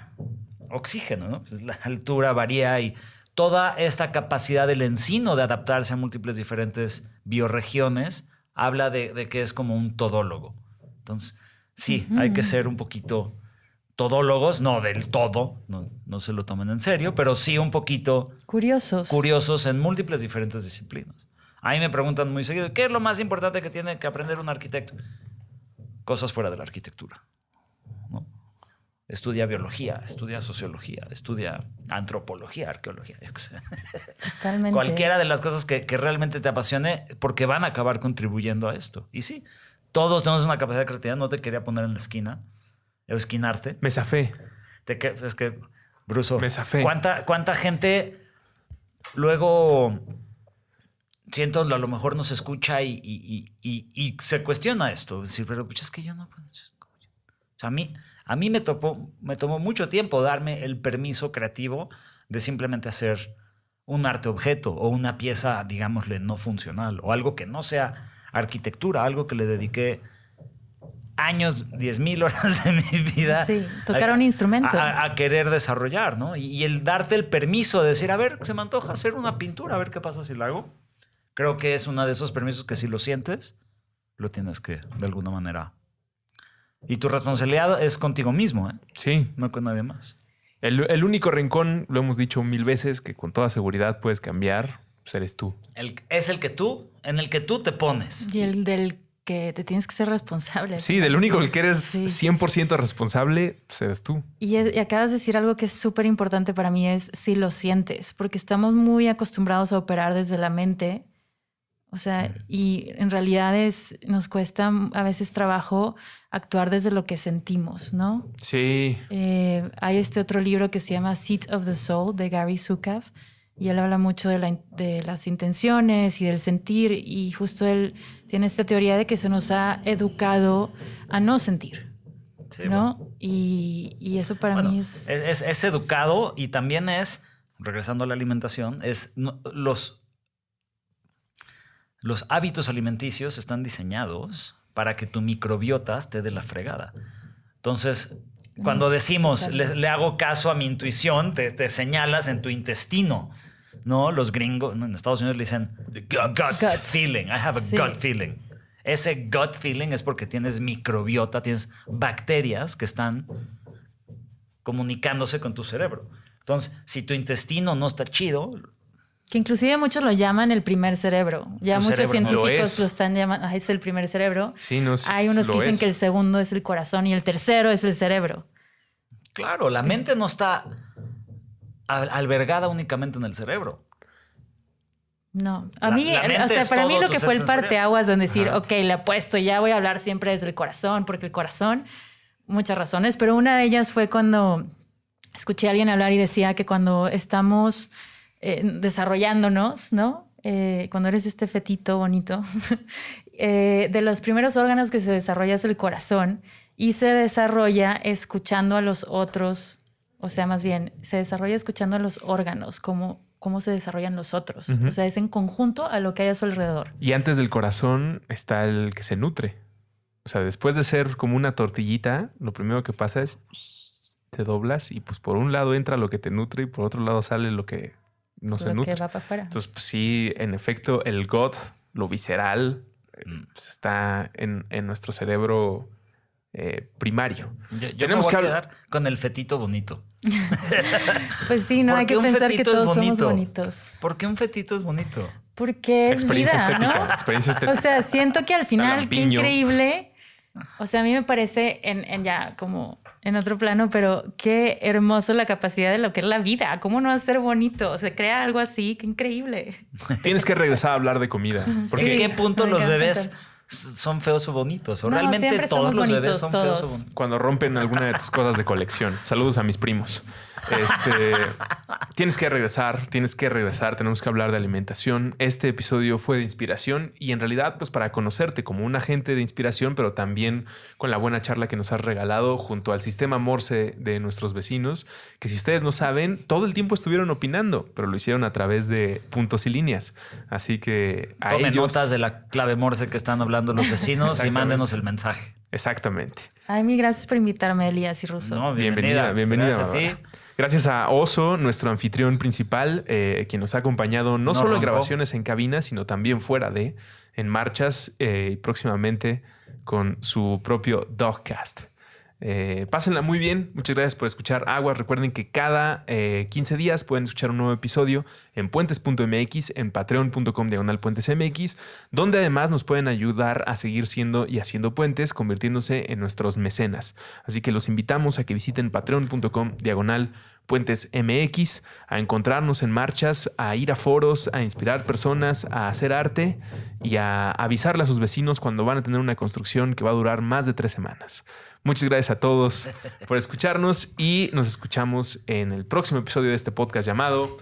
oxígeno, ¿no? Pues la altura varía y toda esta capacidad del encino de adaptarse a múltiples diferentes bioregiones habla de, de que es como un todólogo. Entonces, sí, hay que ser un poquito todólogos, no del todo, no, no se lo tomen en serio, pero sí un poquito Curiosos. curiosos en múltiples diferentes disciplinas. A mí me preguntan muy seguido, ¿qué es lo más importante que tiene que aprender un arquitecto? Cosas fuera de la arquitectura. ¿no? Estudia biología, estudia sociología, estudia antropología, arqueología, yo qué sé. Totalmente. Cualquiera de las cosas que, que realmente te apasione, porque van a acabar contribuyendo a esto. Y sí, todos tenemos una capacidad de creatividad, no te quería poner en la esquina, o esquinarte. Me zafé. Te es que, Bruso, Me zafé. ¿cuánta, ¿cuánta gente luego siento a lo mejor nos escucha y, y- y- y- se cuestiona esto? Es decir, pero pues, es que yo no. O sea, a mí, a mí me, topó, me tomó mucho tiempo darme el permiso creativo de simplemente hacer un arte objeto o una pieza, digámosle, no funcional o algo que no sea arquitectura, algo que le dediqué años, 10 mil horas de mi vida. Sí, tocar un instrumento. A, a querer desarrollar, ¿no? Y, y el darte el permiso de decir, a ver, se me antoja hacer una pintura, a ver qué pasa si la hago. Creo que es uno de esos permisos que si lo sientes, lo tienes que, de alguna manera. Y tu responsabilidad es contigo mismo, ¿eh? Sí. No con nadie más. El, el único rincón, lo hemos dicho mil veces, que con toda seguridad puedes cambiar, pues eres tú. El- es el que tú, en el que tú te pones. Y el del que te tienes que ser responsable. Sí, del único del que eres Sí. 100% responsable, pues eres tú. Y, es- y acabas de decir algo que es súper importante para mí, es si lo sientes, porque estamos muy acostumbrados a operar desde la mente. O sea, y en realidad es, nos cuesta a veces trabajo actuar desde lo que sentimos, ¿no? Sí. Eh, hay este otro libro que se llama Seat of the Soul de Gary Zukav y él habla mucho de, la de las intenciones y del sentir y justo él tiene esta teoría de que se nos ha educado a no sentir, Sí, ¿no? bueno. Y, y eso para Bueno, mí es... es, es- es educado y también es, regresando a la alimentación, es no- los, los hábitos alimenticios están diseñados para que tu microbiota esté de la fregada. Entonces, cuando decimos, le, hago caso a mi intuición, te, te señalas en tu intestino. ¿No? Los gringos, en Estados Unidos le dicen gut, Gut. feeling. I have a Sí. gut feeling. Ese gut feeling es porque tienes microbiota, tienes bacterias que están comunicándose con tu cerebro. Entonces, si tu intestino no está chido, Que inclusive muchos lo llaman el primer cerebro. Ya Tu muchos cerebro no lo científicos es. lo, están llamando, "Ah, es el primer cerebro. Sí, no es- Hay unos que dicen es. que el segundo es el corazón y el tercero es el cerebro. claro, la mente no está al- albergada únicamente en el cerebro. No, a La- mí, la o sea, para mí lo que fue el parteaguas donde decir, Ajá. ok, le apuesto, ya voy a hablar siempre desde el corazón, porque el corazón, muchas razones, pero una de ellas fue cuando escuché a alguien hablar y decía que cuando estamos eh, desarrollándonos, ¿no? Eh, cuando eres este fetito bonito, (laughs) eh, de los primeros órganos que se desarrolla es el corazón y se desarrolla escuchando a los otros, o sea, más bien, se desarrolla escuchando a los órganos, como cómo se desarrollan los otros. O sea, es en conjunto a lo que hay a su alrededor. Y antes del corazón está el que se nutre. O sea, después de ser como una tortillita, lo primero que pasa es te doblas y pues por un lado entra lo que te nutre y por otro lado sale lo que no se nutre. que va para afuera. Entonces, pues, sí, en efecto, el gut, lo visceral, eh, Mm. pues, está en, en nuestro cerebro eh, primario. Yo, yo Tenemos me voy que a quedar con el fetito bonito. (laughs) Pues sí, no ¿Por hay que pensar que todos somos bonito? bonitos. ¿Por qué un fetito es bonito? Porque es experiencia vida, estética. ¿no? Experiencia estética. O sea, siento que al final, qué increíble O sea, a mí me parece en, en, ya como en otro plano, pero qué hermoso la capacidad de lo que es la vida. ¿Cómo no va a ser bonito? Se crea algo así, qué increíble. Tienes que regresar a hablar de comida. Porque ¿En qué punto los bebés son feos o bonitos? ¿O realmente todos los bebés son feos o bonitos? Cuando rompen alguna de tus cosas de colección. Saludos a mis primos. Este, tienes que regresar, tienes que regresar, tenemos que hablar de alimentación. Este episodio fue de inspiración y en realidad pues para conocerte como un agente de inspiración, pero también con la buena charla que nos has regalado junto al sistema Morse de nuestros vecinos, que si ustedes no saben, todo el tiempo estuvieron opinando, pero lo hicieron a través de puntos y líneas. Así que a Tomen notas de la clave Morse que están hablando los vecinos y mándenos el mensaje. Exactamente. Ay, mi gracias por invitarme, Elías y Russo. No, bienvenida, bienvenida. Gracias a ti. Gracias a Oso, nuestro anfitrión principal, eh, quien nos ha acompañado no, solo en grabaciones en cabina, sino también fuera de, en marchas eh, y próximamente con su propio Dogcast. Eh, pásenla muy bien. Muchas gracias por escuchar Aguas. Recuerden que cada 15 días pueden escuchar un nuevo episodio en puentes.mx, en patreon.com diagonal puentesmx, donde además nos pueden ayudar a seguir siendo y haciendo puentes, convirtiéndose en nuestros mecenas. Así que los invitamos a que visiten patreon.com diagonal Puentes MX, a encontrarnos en marchas, a ir a foros, a inspirar personas, a hacer arte y a avisarle a sus vecinos cuando van a tener una construcción que va a durar más de tres semanas. Muchas gracias a todos por escucharnos y nos escuchamos en el próximo episodio de este podcast llamado